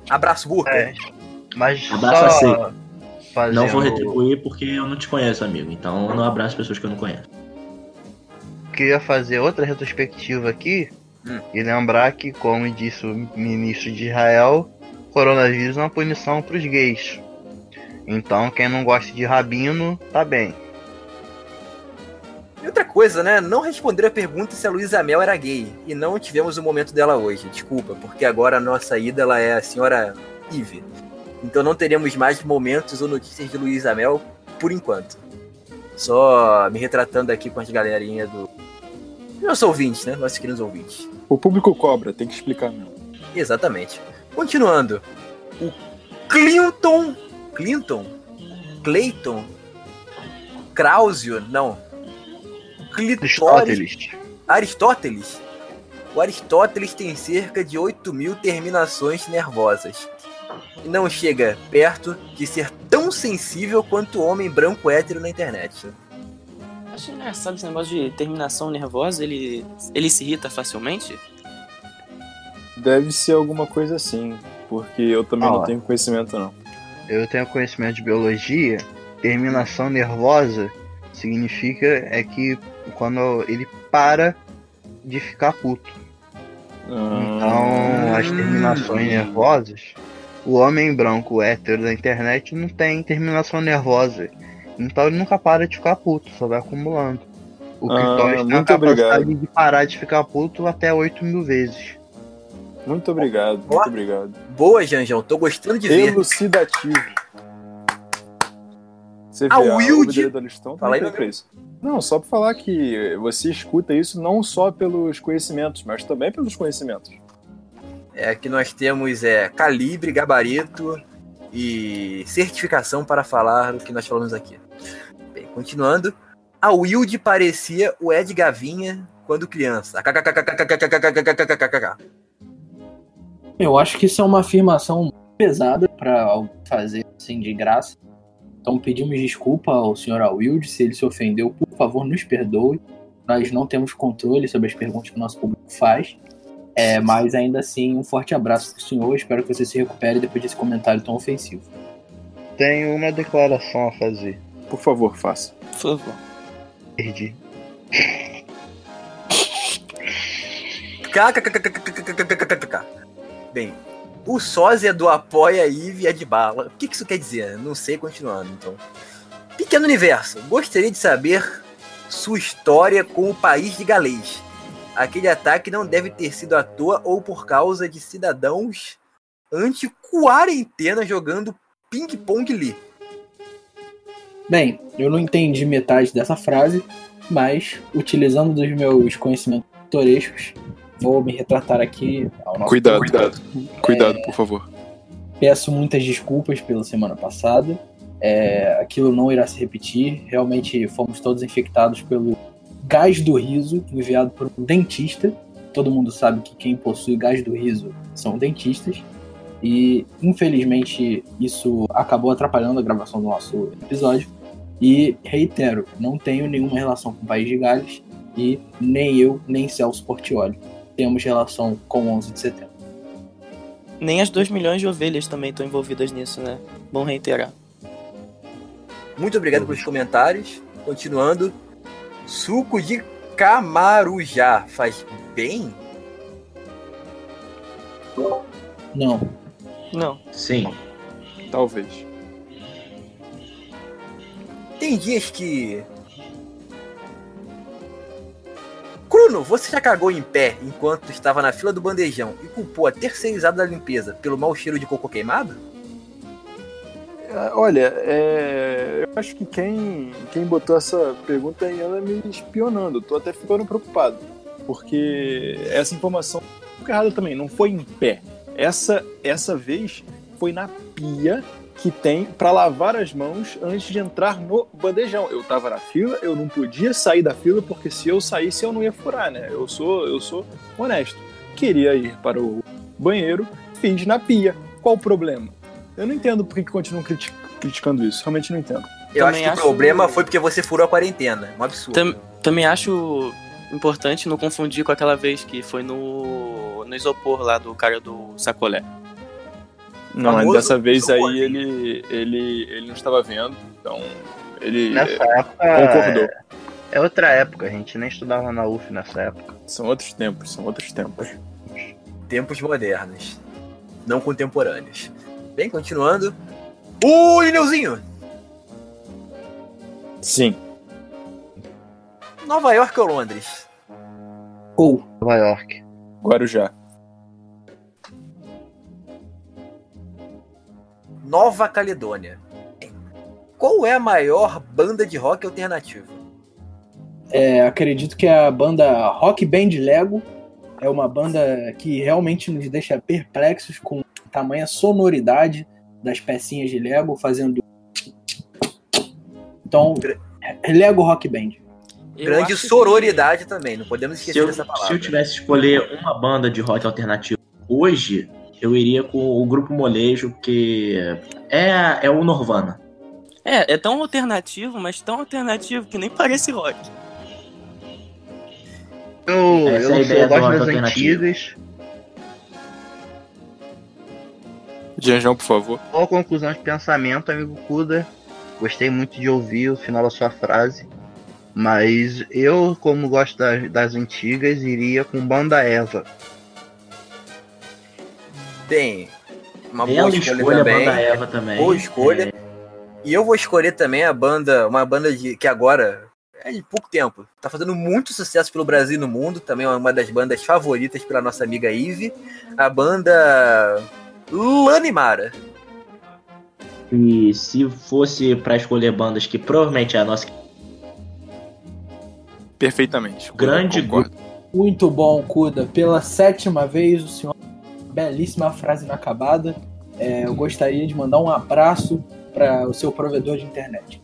Abraço, Buca. É, mas Abraço só fazendo... Não vou retribuir porque eu não te conheço, amigo. Então eu não abraço pessoas que eu não conheço. Queria fazer outra retrospectiva aqui Hum. e lembrar que, como disse o ministro de Israel, coronavírus é uma punição para os gays. Então, quem não gosta de rabino, tá bem. E outra coisa, né? Não responder a pergunta se a Luísa Mel era gay. E não tivemos o momento dela hoje. Desculpa, porque agora a nossa ídola é a senhora Ive. Então não teremos mais momentos ou notícias de Luísa Mel por enquanto. Só me retratando aqui com as galerinhas do. Nossos ouvintes, né? Nossos queridos ouvintes. O público cobra, tem que explicar mesmo. Exatamente. Continuando. O Clinton. Clinton? Clayton? Krausio? Não. Clitóris. Aristóteles. Aristóteles. O Aristóteles tem cerca de 8 mil terminações nervosas. E não chega perto de ser tão sensível quanto o homem branco hétero na internet. Acho engraçado esse negócio de terminação nervosa, ele, ele se irrita facilmente? Deve ser alguma coisa assim, porque eu também Ah, não tenho conhecimento não. Eu tenho conhecimento de biologia. Terminação nervosa significa é que quando ele para de ficar puto. Então, as terminações nervosas, o homem branco hétero da internet não tem terminação nervosa. Então ele nunca para de ficar puto, só vai acumulando. O Ah, clitóris tem a capacidade obrigado. de parar de ficar puto até 8 mil vezes. Muito obrigado, muito obrigado. Boa, Janjão. Tô gostando de ver. Elucidativo. Você vê, Ah, a Wilde... da Listão Fala aí. Não, só pra falar que você escuta isso não só pelos conhecimentos, mas também pelos conhecimentos. É que nós temos é, calibre, gabarito e certificação para falar o que nós falamos aqui. Bem, continuando. A Wilde parecia o Ed Gavinha quando criança. KKKKKKKKKKKKKKK. Eu acho que isso é uma afirmação pesada pra fazer assim de graça. Então pedimos desculpa ao senhor Wilde se ele se ofendeu. Por favor, nos perdoe. Nós não temos controle sobre as perguntas que o nosso público faz. É, mas ainda assim, um forte abraço pro senhor. Espero que você se recupere depois desse comentário tão ofensivo. Tenho uma declaração a fazer. Por favor, faça. Por favor. Perdi. Bem, o sósia do apoia Ivy é de bala. O que, que isso quer dizer? Não sei, continuando então. Pequeno Universo, gostaria de saber sua história com o país de Galês. Aquele ataque não deve ter sido à toa ou por causa de cidadãos anti-quarentena jogando ping-pong ali. Bem, eu não entendi metade dessa frase, mas utilizando dos meus conhecimentos pitorescos, vou me retratar aqui ao nosso Cuidado, cuidado. Cuidado, por favor. Peço muitas desculpas pela semana passada. É, aquilo não irá se repetir. Realmente fomos todos infectados pelo gás do riso enviado por um dentista. Todo mundo sabe que quem possui gás do riso são dentistas. E infelizmente isso acabou atrapalhando a gravação do nosso episódio. E reitero, não tenho nenhuma relação com o País de Gales e nem eu, nem Celso Portioli temos relação com 11 de setembro. Nem as 2 milhões de ovelhas também estão envolvidas nisso, né? Bom reiterar. Muito obrigado pelos comentários. Continuando. Suco de camarujá faz bem? Não, Não. Sim. Talvez. Tem dias que. Bruno, você já cagou em pé enquanto estava na fila do bandejão e culpou a terceirizada da limpeza pelo mau cheiro de cocô queimado? É, Olha, é, eu acho que quem, quem botou essa pergunta aí anda me espionando. Tô até ficando preocupado. Porque essa informação é errada também, não foi em pé. Essa, essa vez foi na pia que tem para lavar as mãos antes de entrar no bandejão. Eu tava na fila, eu não podia sair da fila porque se eu saísse eu não ia furar, né? Eu sou, eu sou honesto. Queria ir para o banheiro, fiz na pia. Qual o problema? Eu não entendo por que que continuam criti- criticando isso. Realmente não entendo. Eu acho Também que acho- o problema foi porque você furou a quarentena. Um absurdo. Tam- também acho importante não confundir com aquela vez que foi no, no isopor lá do cara do sacolé. Não, mas Famoso dessa vez aí ele, ele, ele não estava vendo, então ele Nessa é, época. concordou. É outra época, a gente nem estudava na UF nessa época. São outros tempos, são outros tempos. Tempos modernos. Não contemporâneos. Bem, continuando. O Lineuzinho! Sim. Nova York ou Londres? Ou, Nova York. Guarujá. Nova Caledônia. Qual é a maior banda de rock alternativo? é, acredito que a banda Rock Band Lego é uma banda que realmente nos deixa perplexos com tamanha sonoridade das pecinhas de Lego fazendo. Então, Lego Rock Band. Eu Grande acho que- sororidade também, não podemos esquecer eu, dessa palavra. se eu tivesse que escolher uma banda de rock alternativo hoje, eu iria com o grupo Molejo, que é, é o Norvana. É, é tão alternativo, mas tão alternativo que nem parece rock. Eu, Essa eu, é a ideia eu do gosto das antigas. Janjão, por favor. Qual a conclusão de pensamento, amigo Kuda? Gostei muito de ouvir o final da sua frase. Mas eu, como gosto das, das antigas, iria com Banda Eva. Bem, uma Bela boa escolha, escolha, também. Banda Eva também. Boa escolha. É, E eu vou escolher também a banda, uma banda de, que agora é de pouco tempo. Tá fazendo muito sucesso pelo Brasil e no mundo. Também é uma das bandas favoritas pela nossa amiga Ive. A banda Lanimara. E se fosse pra escolher bandas que provavelmente é a nossa Perfeitamente. Grande Concordo. Muito bom, Kuda. Pela sétima vez, o senhor. Belíssima frase inacabada. É, eu gostaria de mandar um abraço para o seu provedor de internet.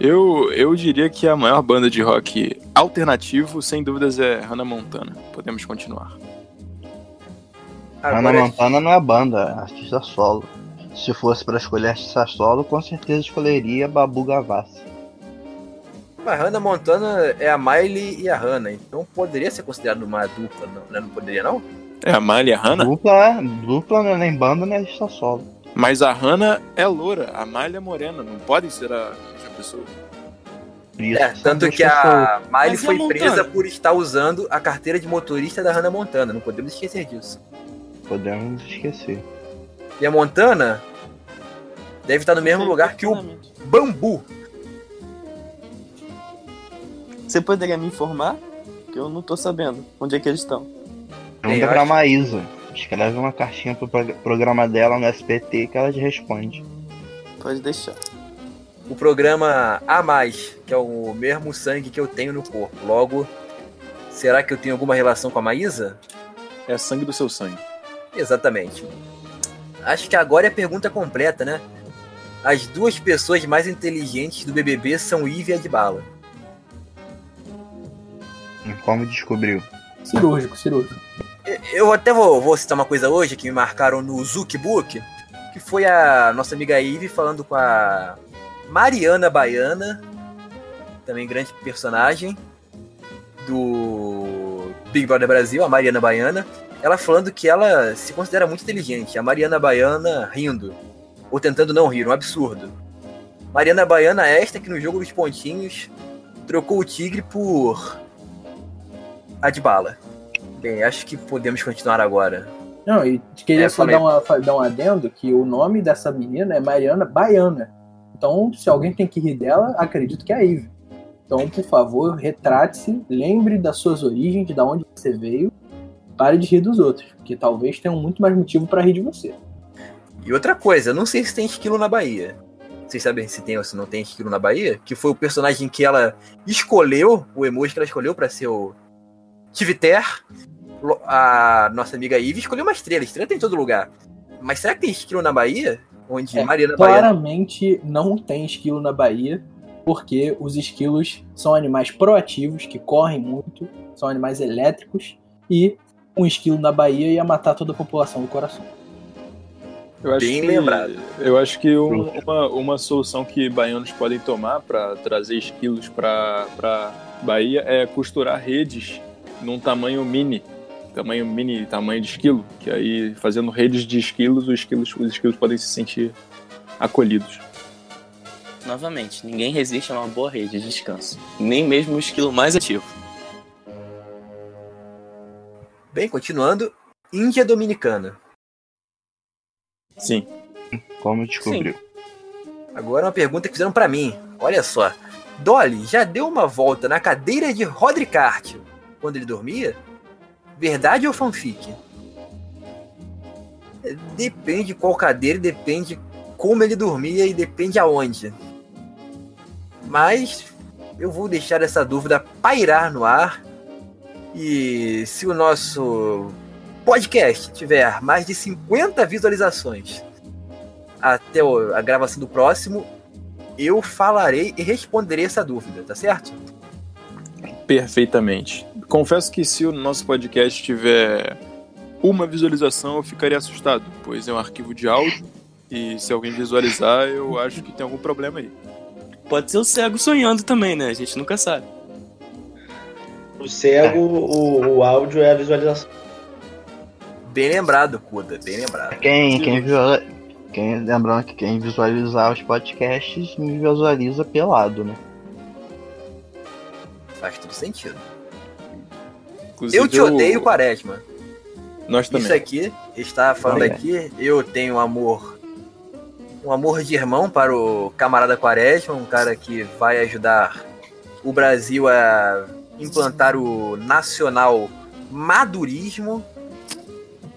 Eu, eu diria que a maior banda de rock alternativo, sem dúvidas, é Hannah Montana. Podemos continuar. Hannah Agora, Montana não é banda, é artista solo. Se fosse pra escolher artista solo, com certeza escolheria Babu Gavassi. a Hannah Montana é a Miley e a Hannah. Então poderia ser considerado uma dupla, não, né? não poderia não? É a Miley e a Hannah? Dupla, dupla não é nem banda nem artista solo. Mas a Hannah é loura, a Miley é morena. Não podem ser a mesma pessoa. Isso, É, tanto que a Miley a foi Montana? presa por estar usando a carteira de motorista da Hannah Montana. Não podemos esquecer disso. Podemos esquecer. E a Montana deve estar no mesmo lugar que o Bambu. Você poderia me informar? Que eu não tô sabendo onde é que eles estão. Pergunta pra acho- Maísa. Escreve uma cartinha pro prog- programa dela no SBT que ela te responde. Pode deixar. O programa A Mais, que é o mesmo sangue que eu tenho no corpo. Logo, será que eu tenho alguma relação com a Maísa? É sangue do seu sangue. Exatamente. Acho que agora é a pergunta completa, né? As duas pessoas mais inteligentes do BBB são Ivy e Adbala. Como descobriu? Cirúrgico, cirúrgico. Eu até vou, vou citar uma coisa hoje que me marcaram no Zucbook, que foi a nossa amiga Ivy falando com a Mariana Baiana, também grande personagem do Big Brother Brasil, a Mariana Baiana. Ela falando que ela se considera muito inteligente. A Mariana Baiana rindo, ou tentando não rir, um absurdo. Mariana Baiana é esta que no jogo dos pontinhos trocou o tigre por Adbala. Bem, acho que podemos continuar agora. Não, e queria É, só falei. dar, uma, dar um adendo que o nome dessa menina é Mariana Baiana. Então, se alguém tem que rir dela, acredito que é a Ivy. Então, por favor, retrate-se, lembre das suas origens, de onde você veio, pare de rir dos outros, porque talvez tenham muito mais motivo para rir de você. E outra coisa, não sei se tem esquilo na Bahia. Vocês sabem se tem ou se não tem esquilo na Bahia? Que foi o personagem que ela escolheu, o emoji que ela escolheu pra ser o Tiviter. A nossa amiga Ivy escolheu uma estrela. Estrela tem em todo lugar. Mas será que tem esquilo na Bahia? Onde É, Mariana. Claramente não tem esquilo na Bahia, porque os esquilos são animais proativos, que correm muito, são animais elétricos, e um esquilo na Bahia ia matar toda a população do coração. Eu acho Bem que, lembrado. Eu acho que um- uma, uma solução que baianos podem tomar para trazer esquilos para Bahia é costurar redes num tamanho mini. Tamanho mini, tamanho de esquilo. Que aí, fazendo redes de esquilos, os esquilos, os esquilos podem se sentir acolhidos. Novamente, ninguém resiste a uma boa rede de descanso. Nem mesmo o esquilo mais ativo. Bem, continuando. Índia Dominicana. Sim. Como descobriu? Agora uma pergunta que fizeram pra mim. Olha só. Dolly já deu uma volta na cadeira de Rodricart quando ele dormia? Verdade ou fanfic? É, Depende qual cadeira, depende como ele dormia e depende aonde. Mas eu vou deixar essa dúvida pairar no ar. E se o nosso podcast tiver mais de 50 visualizações até a gravação do próximo, eu falarei e responderei essa dúvida, tá certo? Perfeitamente. Confesso que se o nosso podcast tiver uma visualização, eu ficaria assustado, pois é um arquivo de áudio e se alguém visualizar, eu acho que tem algum problema aí. Pode ser o cego sonhando também, né? A gente nunca sabe. O cego, o, o áudio é a visualização. Bem lembrado, Kuda, bem lembrado. Quem, quem, visualiza, quem, lembrando que quem visualizar os podcasts me visualiza pelado, né? Faz todo sentido. Inclusive, Eu te odeio, Quaresma. Nós também. Isso aqui, está falando Também. aqui, eu tenho um amor. Um amor de irmão para o camarada Quaresma, um cara que vai ajudar o Brasil a implantar o nacional madurismo.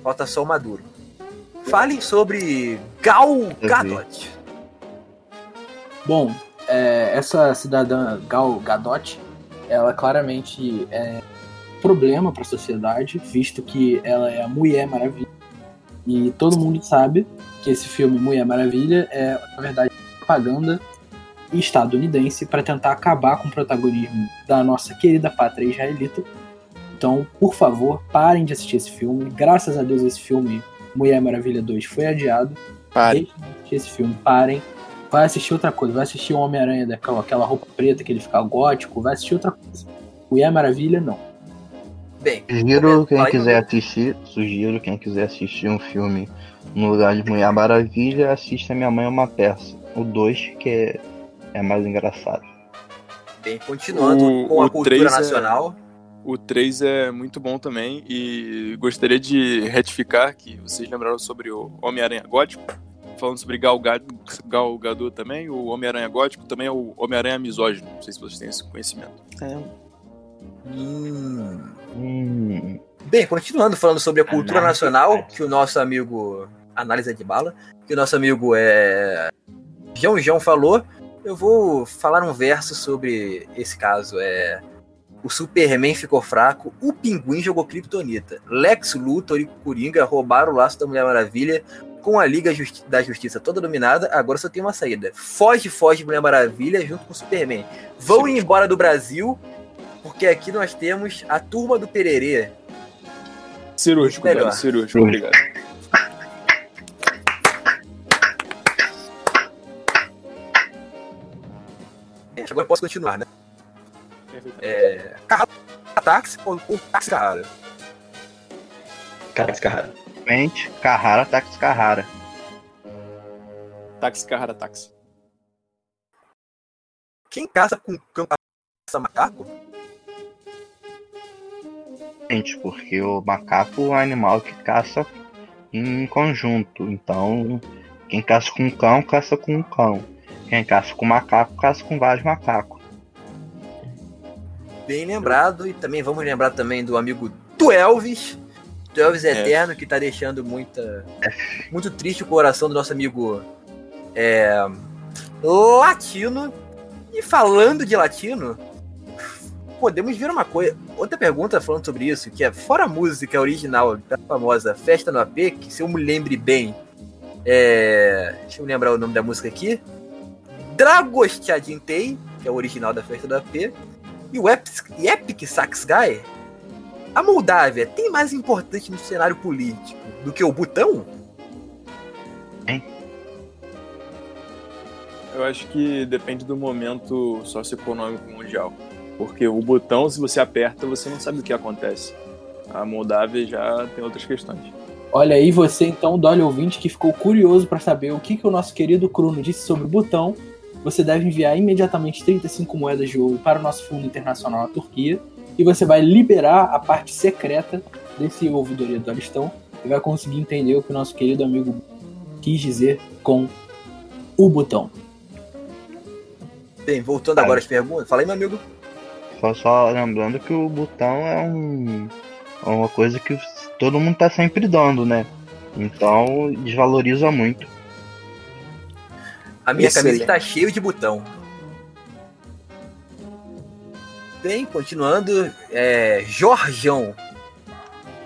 Falta só o Maduro. Fale sobre Gal Gadot. Bom, é, essa cidadã Gal Gadot, ela claramente é problema para a sociedade, visto que ela é a Mulher Maravilha. E todo mundo sabe que esse filme Mulher Maravilha é, na verdade, propaganda estadunidense para tentar acabar com o protagonismo da nossa querida pátria israelita. Então, por favor, parem de assistir esse filme. Graças a Deus, esse filme Mulher Maravilha 2 foi adiado. Pare. Deixem de assistir esse filme, parem. Vai assistir outra coisa, vai assistir o Homem-Aranha daquela aquela roupa preta que ele fica gótico, vai assistir outra coisa. Mulher Maravilha, não. Bem, Sugiro quem quiser assistir, sugiro quem quiser assistir um filme no lugar de Mulher Maravilha, assista Minha Mãe é uma Peça. O 2, que é, é mais engraçado. bem, continuando O- com a cultura é- nacional. O 3 é muito bom também e gostaria de retificar que vocês lembraram sobre o Homem-Aranha Gótico, falando sobre Gal, Gad- Gal Gadot também, o Homem-Aranha Gótico também é o Homem-Aranha Misógino, não sei se vocês têm esse conhecimento. Hum. Hum, Bem, continuando falando sobre a cultura Análise nacional, que o nosso amigo. Análise de bala, que o nosso amigo é. João João falou, eu vou falar um verso sobre esse caso. É. O Superman ficou fraco, o Pinguim jogou Kryptonita. Lex Luthor e Coringa roubaram o laço da Mulher Maravilha com a Liga Justi- da Justiça toda dominada, agora só tem uma saída. Foge, foge, Mulher Maravilha junto com o Superman. Vão embora do Brasil, porque aqui nós temos a turma do Pererê. Cirúrgico, Melhor. velho, cirúrgico, obrigado. Gente, agora eu posso continuar, né? É. Carrara táxi ou, ou táxi Carrara? Cara, descarrado. Mente, Carrara, Táxi Carrara. Táxi, Carrara, táxi. Quem caça com cão caça macaco? Gente, porque o macaco é um animal que caça em conjunto. Então, quem caça com um cão, caça com um cão. Quem caça com macaco, caça com vários macacos. Bem lembrado. E também vamos lembrar também do amigo do Elvis. Do Elvis É. Eterno, que tá deixando muita, muito triste o coração do nosso amigo é, latino. E falando de latino, podemos ver uma coisa. Outra pergunta falando sobre isso, que é fora a música original da famosa Festa no AP, que se eu me lembre bem, é, deixa eu lembrar o nome da música aqui. Dragostiadintei, que é o original da Festa do AP, e o Epic, Epic Sax Guy. A Moldávia tem mais importante no cenário político do que o Butão? Eu acho que depende do momento socioeconômico mundial. Porque o botão, se você aperta, você não sabe o que acontece. A Moldávia já tem outras questões. Olha aí você então, Dolly ouvinte, que ficou curioso para saber o que, que o nosso querido Cruno disse sobre o botão. Você deve enviar imediatamente 35 moedas de ouro para o nosso fundo internacional na Turquia e você vai liberar a parte secreta desse ouvidoria do Alistão e vai conseguir entender o que o nosso querido amigo quis dizer com o botão. Bem, voltando agora às perguntas. Fala aí, meu amigo. Só, só lembrando que o botão é um é uma coisa que todo mundo tá sempre dando, né? Então desvaloriza muito. A minha Excelente. camisa tá cheia de botão. Bem, continuando, é. Jorjão.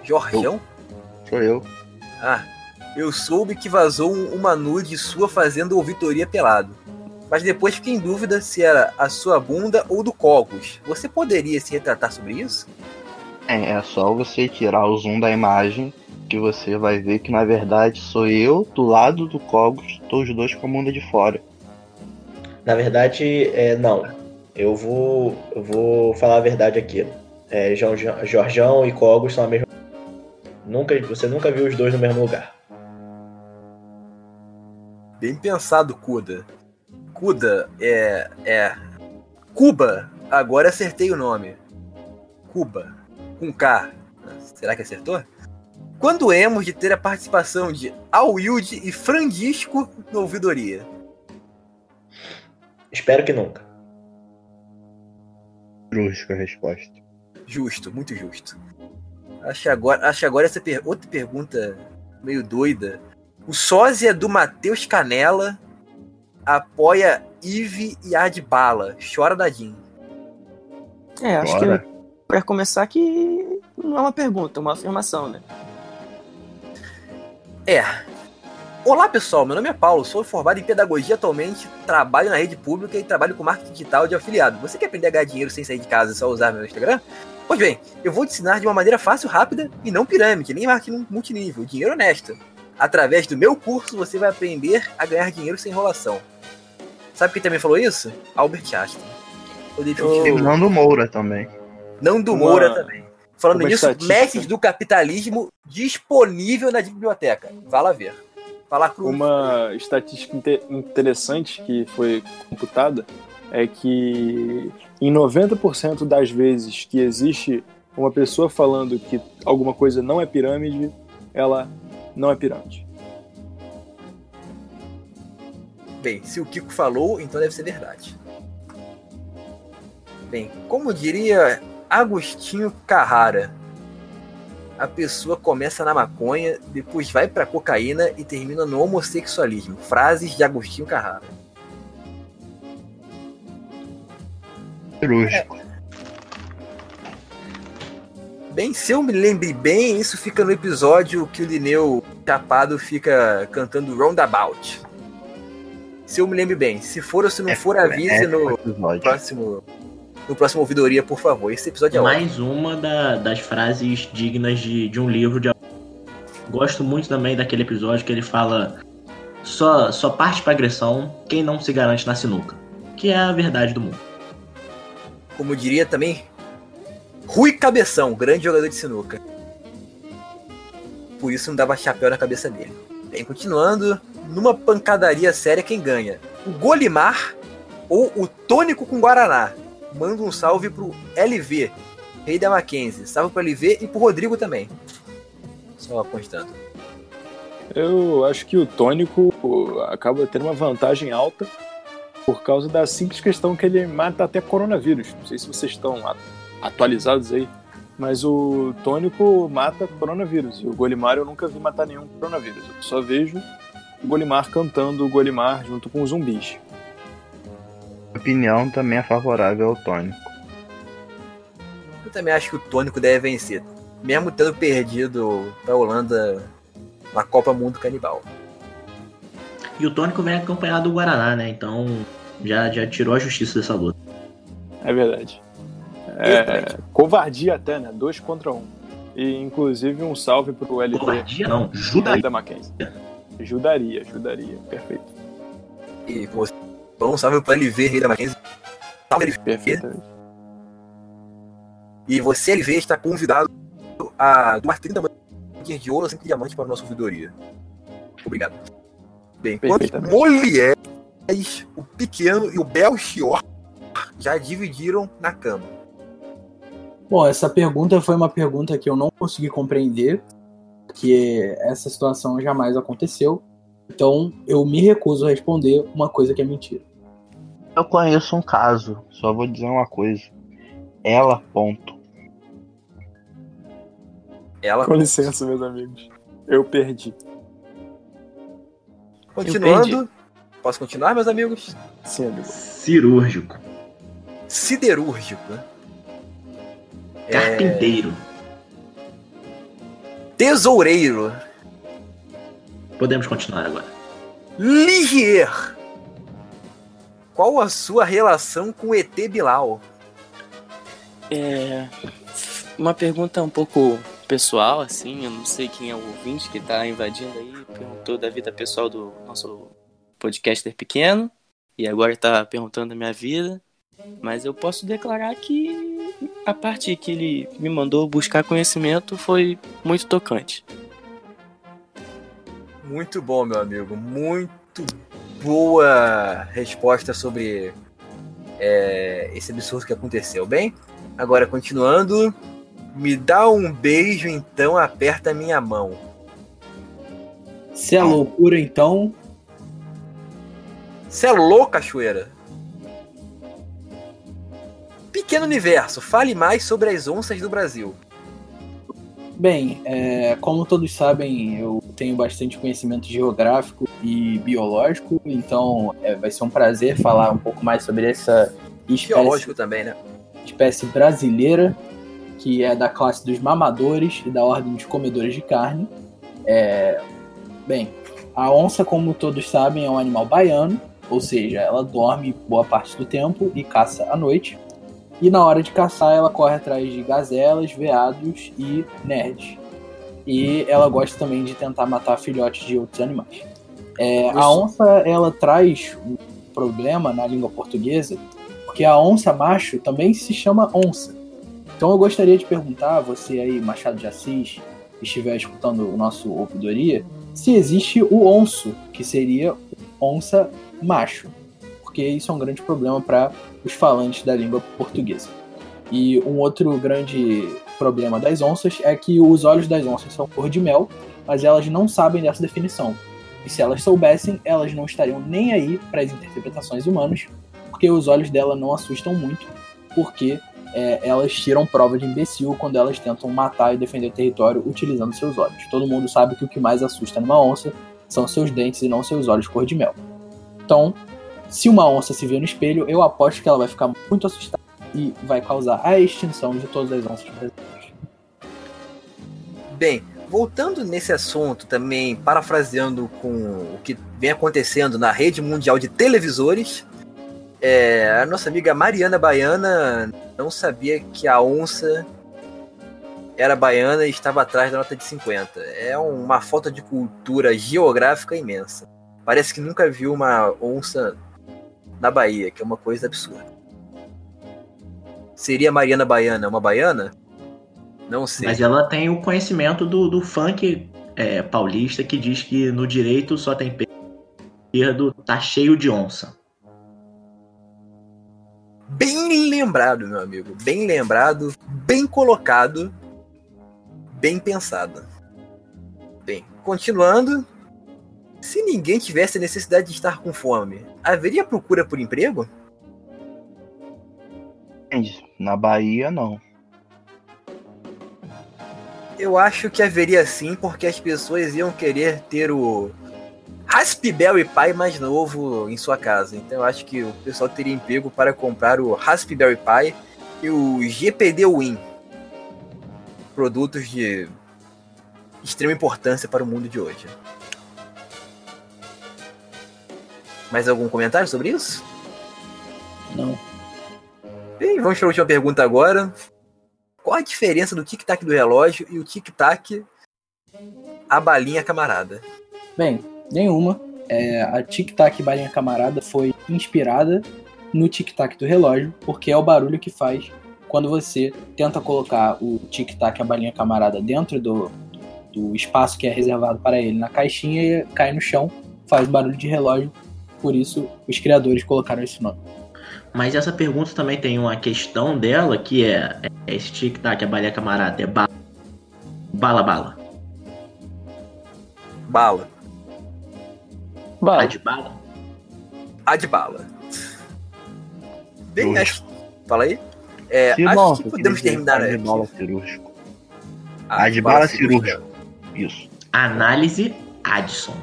Jorjão? Sou eu. Ah, eu soube que vazou um- uma nude sua fazendo ouvidoria pelado. Mas depois fiquei em dúvida se era a sua bunda ou do Cogos. Você poderia se retratar sobre isso? É, é só você tirar o zoom da imagem que você vai ver que na verdade sou eu do lado do Cogos, tô os dois com a bunda de fora. Na verdade, é, não. Eu vou, eu vou falar a verdade aqui. É, Jorjão, Jorjão e Cogos são a mesma. Nunca, você nunca viu os dois no mesmo lugar. Bem pensado, Kuda. Kuda é. é. Cuba! Agora acertei o nome. Cuba. Com K. Será que acertou? Quando hemos de ter a participação de Alwilde e Frandisco no ouvidoria? Espero que nunca. Brusca a resposta. Justo, muito justo. Acho agora, acho agora essa per- outra pergunta meio doida. O sósia do Matheus Canela apoia Ive e Adbala. Chora da Jean. É, acho Bora. que pra começar que não é uma pergunta, é uma afirmação, né? É. Olá pessoal, meu nome é Paulo, sou formado em pedagogia atualmente, trabalho na rede pública e trabalho com marketing digital de afiliado. Você quer aprender a ganhar dinheiro sem sair de casa e só usar meu Instagram? Pois bem, eu vou te ensinar de uma maneira fácil, rápida e não pirâmide, nem marketing multinível, dinheiro honesto. Através do meu curso você vai aprender a ganhar dinheiro sem enrolação. Sabe quem também falou isso? Albert Einstein. O. E Nando Moura também. Nando Uma- Moura também. Falando uma nisso. Mestres do Capitalismo disponível na biblioteca. Vá lá ver. Fala cru. Uma estatística inte- interessante que foi computada é que em 90% das vezes que existe uma pessoa falando que alguma coisa não é pirâmide, ela não é pirâmide. Bem, se o Kiko falou, então deve ser verdade. Bem, como diria Agostinho Carrara, a pessoa começa na maconha, depois vai pra cocaína e termina no homossexualismo. Frases de Agostinho Carrara. Brusco. Bem, se eu me lembre bem, isso fica no episódio que o Lineu Chapado fica cantando Roundabout. Se eu me lembro bem. Se for ou se não for, avise É, no episódio. próximo. No próximo ouvidoria, por favor. Esse episódio é ótimo. Mais uma da- das frases dignas de, de um livro de Gosto muito também daquele episódio que ele fala só, só parte pra agressão quem não se garante na sinuca. Que é a verdade do mundo. Como diria também, Rui Cabeção, grande jogador de sinuca. Por isso não dava chapéu na cabeça dele. Bem, continuando, numa pancadaria séria, quem ganha? O Golimar ou o Tônico com Guaraná? Manda um salve pro LV, rei da Mackenzie. Salve pro LV e pro Rodrigo também. Só constando. Eu acho que o tônico acaba tendo uma vantagem alta por causa da simples questão que ele mata até coronavírus. Não sei se vocês estão atualizados aí, mas o tônico mata coronavírus. E o Golimar eu nunca vi matar nenhum coronavírus. Eu só vejo o Golimar cantando o Golimar junto com os zumbis. Minha opinião também é favorável ao tônico. Eu também acho que o Tônico deve vencer. Mesmo tendo perdido pra Holanda na Copa Mundo Canibal. E o tônico vem acompanhado do Guaraná, né? Então já, já tirou a justiça dessa luta. É verdade. É, covardia até, né? Dois contra um. E inclusive um salve pro LT Covardia não, judaísmo. da Mackenzie. Ajudaria, ajudaria. Perfeito. E você, bom, salve para LV, Rei da Mackenzie. Salve LV. Perfeitamente. E você, LV, está convidado a doar 30 manguinhas de ouro, 5 diamantes para a nossa ouvidoria. Obrigado. Bem, Perfeitamente. Moliés, o Pequeno e o Belchior já dividiram na cama. Bom, essa pergunta foi uma pergunta que eu não consegui compreender, que essa situação jamais aconteceu. Então eu me recuso a responder uma coisa que é mentira. Eu conheço um caso, só vou dizer uma coisa. Ela, ponto. Ela, Com licença, meus amigos. Eu perdi. continuando. Posso continuar, meus amigos? Sim, amigo. Cirúrgico. Siderúrgico. É, Carpinteiro. tesoureiro. Podemos continuar agora. Ligier. Qual a sua relação com o ET Bilal? É. Uma pergunta um pouco pessoal, assim, eu não sei quem é o ouvinte que tá invadindo aí, perguntou da vida pessoal do nosso podcaster pequeno, e agora tá perguntando da minha vida, mas eu posso declarar que a parte que ele me mandou buscar conhecimento foi muito tocante. Muito bom, meu amigo. Muito boa resposta sobre é, esse absurdo que aconteceu. Bem, agora continuando. Me dá um beijo, então aperta minha mão. Se é loucura, então, Você é louco, cachoeira? Pequeno universo, fale mais sobre as onças do Brasil. bem, é, como todos sabem, eu tenho bastante conhecimento geográfico e biológico, então é, vai ser um prazer falar um pouco mais sobre essa espécie, Geológico também, né? espécie brasileira, que é da classe dos mamadores e da ordem dos comedores de carne. É, bem, a onça, como todos sabem, é um animal baiano, ou seja, ela dorme boa parte do tempo e caça à noite. E na hora de caçar, ela corre atrás de gazelas, veados e nerds. E ela gosta também de tentar matar filhotes de outros animais. É, a onça, ela traz um problema na língua portuguesa, porque a onça macho também se chama onça. Então eu gostaria de perguntar a você aí, Machado de Assis, que estiver escutando o nosso ouvidoria, se existe o onço, que seria onça macho. Porque isso é um grande problema para os falantes da língua portuguesa. E um outro grande problema das onças é que os olhos das onças são cor de mel, mas elas não sabem dessa definição. E se elas soubessem, elas não estariam nem aí para as interpretações humanas, porque os olhos dela não assustam muito, porque é, elas tiram prova de imbecil quando elas tentam matar e defender o território utilizando seus olhos. Todo mundo sabe que o que mais assusta numa onça são seus dentes e não seus olhos cor de mel. Então, se uma onça se vê no espelho, eu aposto que ela vai ficar muito assustada e vai causar a extinção de todas as onças brasileiras. Bem, voltando nesse assunto também, parafraseando com o que vem acontecendo na rede mundial de televisores, é, a nossa amiga Mariana Baiana não sabia que a onça era baiana e estava atrás da nota de 50. É uma falta de cultura geográfica imensa. Parece que nunca viu uma onça na Bahia, que é uma coisa absurda. Seria Mariana Baiana uma baiana? Não sei. Mas ela tem o conhecimento do, do funk é, paulista que diz que no direito só tem pé esquerdo, tá cheio de onça. Bem lembrado, meu amigo. Bem lembrado, bem colocado, bem pensado. Bem, continuando. Se ninguém tivesse a necessidade de estar com fome, haveria procura por emprego? Na Bahia, não. Eu acho que haveria sim, porque as pessoas iam querer ter o Raspberry Pi mais novo em sua casa. Então eu acho que o pessoal teria emprego para comprar o Raspberry Pi e o GPD Win. Produtos de extrema importância para o mundo de hoje. Mais algum comentário sobre isso? Não. Bem, vamos para a última pergunta agora. Qual a diferença do tic-tac do relógio e o tic-tac a balinha camarada? Bem, Nenhuma. É, a Tic Tac Balinha Camarada foi inspirada no Tic Tac do relógio, porque é o barulho que faz quando você tenta colocar o Tic Tac a Balinha Camarada dentro do, do espaço que é reservado para ele na caixinha e cai no chão, faz barulho de relógio. Por isso, os criadores colocaram esse nome. Mas essa pergunta também tem uma questão dela, que é, é esse tic-tac, a balinha camarada, é bala, bala, bala. Bala. A Bala. de bala? A de bala. Bem, acho. Fala aí. É, Se acho não, que podemos queria terminar aqui. de bala cirúrgico. A de bala cirúrgico. Isso. Análise Addison.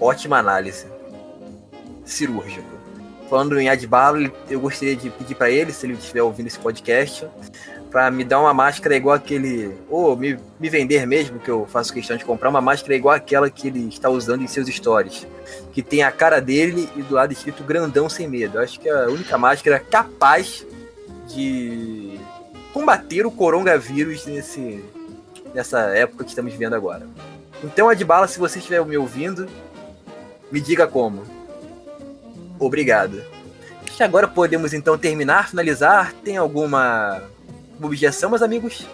Ótima análise. Cirúrgico. Falando em Adbalo, eu gostaria de pedir pra ele, se ele estiver ouvindo esse podcast, pra me dar uma máscara igual aquele. Ou me, me vender mesmo, que eu faço questão de comprar, uma máscara igual aquela que ele está usando em seus stories. Que tem a cara dele e do lado escrito grandão sem medo. Eu acho que é a única máscara capaz de combater o coronavírus nesse, nessa época que estamos vivendo agora. Então, Adbala, se você estiver me ouvindo, me diga como. Obrigado. Acho que agora podemos então terminar, finalizar. Tem alguma objeção, meus amigos?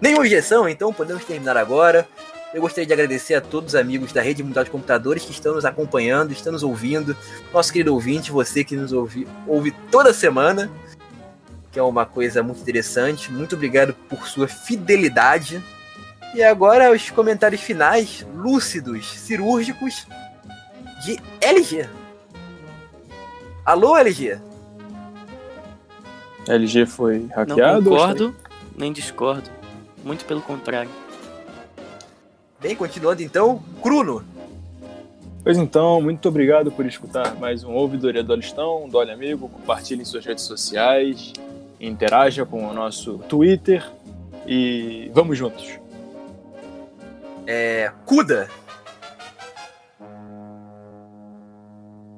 Nenhuma objeção, então podemos terminar agora. Eu gostaria de agradecer a todos os amigos da Rede Mundial de Computadores que estão nos acompanhando, estão nos ouvindo. Nosso querido ouvinte, você que nos ouve, ouve toda semana, que é uma coisa muito interessante. Muito obrigado por sua fidelidade. E agora os comentários finais, lúcidos, cirúrgicos, de LG. Alô, LG? LG foi Não hackeado? ou concordo, nem discordo. Muito pelo contrário. Bem, continuando então, Cruno. Pois então, muito obrigado por escutar mais um Ouvidoria do Alistão, Dolly Amigo. Compartilhe em suas redes sociais, interaja com o nosso Twitter e vamos juntos. É, Kuda.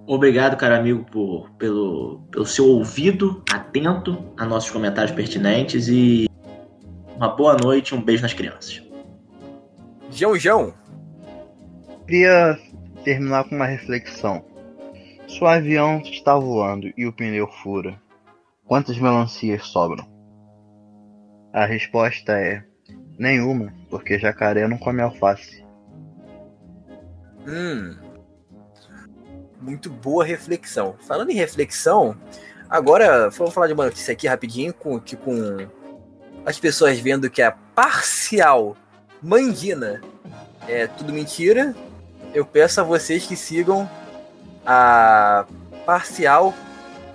Obrigado, caro amigo, por, pelo, pelo seu ouvido atento a nossos comentários pertinentes e uma boa noite um beijo nas crianças. João João. Queria terminar com uma reflexão. Se o avião está voando e o pneu fura, quantas melancias sobram? A resposta é nenhuma, porque jacaré não come alface. Hum. Muito boa reflexão. Falando em reflexão, agora vamos falar de uma notícia aqui rapidinho, com, que com as pessoas vendo que a parcial Mandina é tudo mentira, eu peço a vocês que sigam a parcial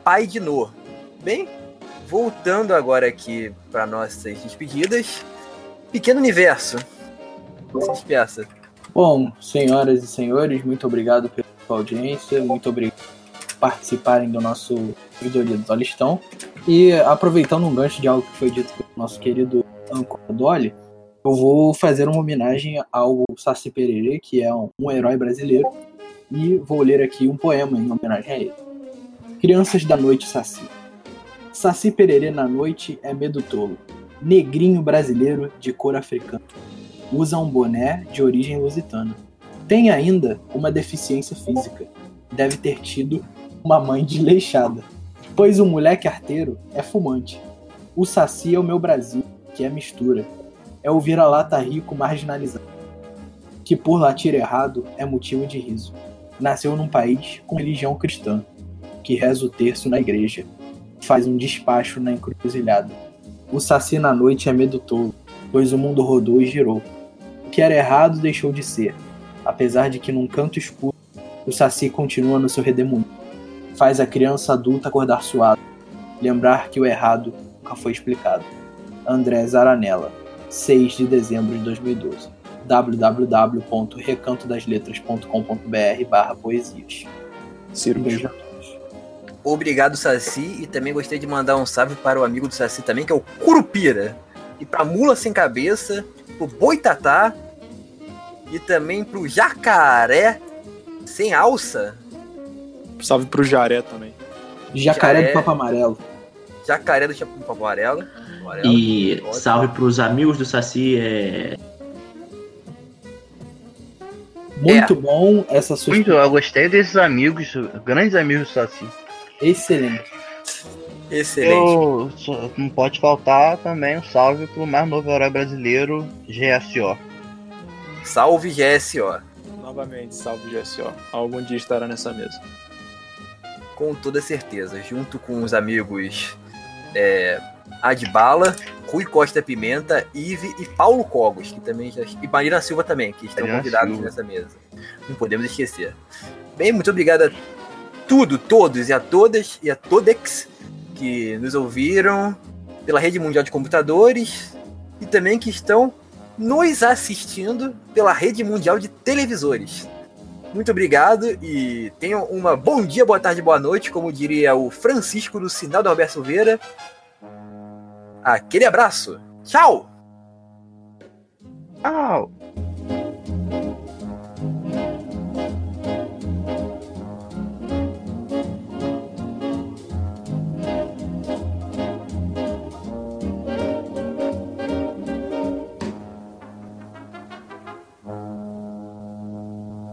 Pai de No. Bem, voltando agora aqui para nossas despedidas. Pequeno universo. Se despeça. Bom, senhoras e senhores, muito obrigado pela sua audiência, muito obrigado por participarem do nosso Vidoria do Dolistão. E aproveitando um gancho de algo que foi dito pelo nosso querido Anco Dolly, eu vou fazer uma homenagem ao Saci Pererê, que é um, um herói brasileiro, e vou ler aqui um poema em homenagem a ele. Crianças da noite Saci. Saci Pererê na noite é medo tolo, negrinho brasileiro de cor africana usa um boné de origem lusitana. Tem ainda uma deficiência física. Deve ter tido uma mãe desleixada. Pois o moleque arteiro é fumante. O saci é o meu Brasil, que é mistura. É o vira-lata rico marginalizado. Que por latir errado é motivo de riso. Nasceu num país com religião cristã. Que reza o terço na igreja. Faz um despacho na encruzilhada. O saci na noite é medo tolo, pois o mundo rodou e girou que era errado deixou de ser. Apesar de que num canto escuro, o Saci continua no seu redemoinho. Faz a criança adulta acordar suado, lembrar que o errado nunca foi explicado. André Zaranella, 6 de dezembro de 2012. www.recantodasletras.com.br barra poesias. Um Cirúrgico. beijo. Obrigado, Saci. E também gostaria de mandar um salve para o amigo do Saci também, que é o Curupira. E pra Mula Sem Cabeça, pro Boitatá e também pro Jacaré Sem Alça. Salve pro Jaré também. Jacaré do é. Papo Amarelo. Jacaré do Chapo Amarelo. Amarelo, E ótimo. salve pros amigos do Saci. É... Muito bom essa sua Muito, eu gostei desses amigos, grandes amigos do Saci. Excelente. Excelente. Eu, não pode faltar também um salve pro mais novo herói brasileiro, GSO. Salve GSO. Novamente, salve GSO. Algum dia estará nessa mesa. Com toda certeza. Junto com os amigos é, Adbala, Rui Costa Pimenta, Ive e Paulo Cogos, que também já. E Marina Silva também, que estão Marina convidados Silva. nessa mesa. Não podemos esquecer. Bem, muito obrigado a tudo, todos e a todas e a todex que nos ouviram pela rede mundial de computadores e também que estão nos assistindo pela rede mundial de televisores. Muito obrigado e tenham uma bom dia, boa tarde, boa noite, como diria o Francisco do Sinal do Roberto Silveira. Aquele abraço. Tchau! Au!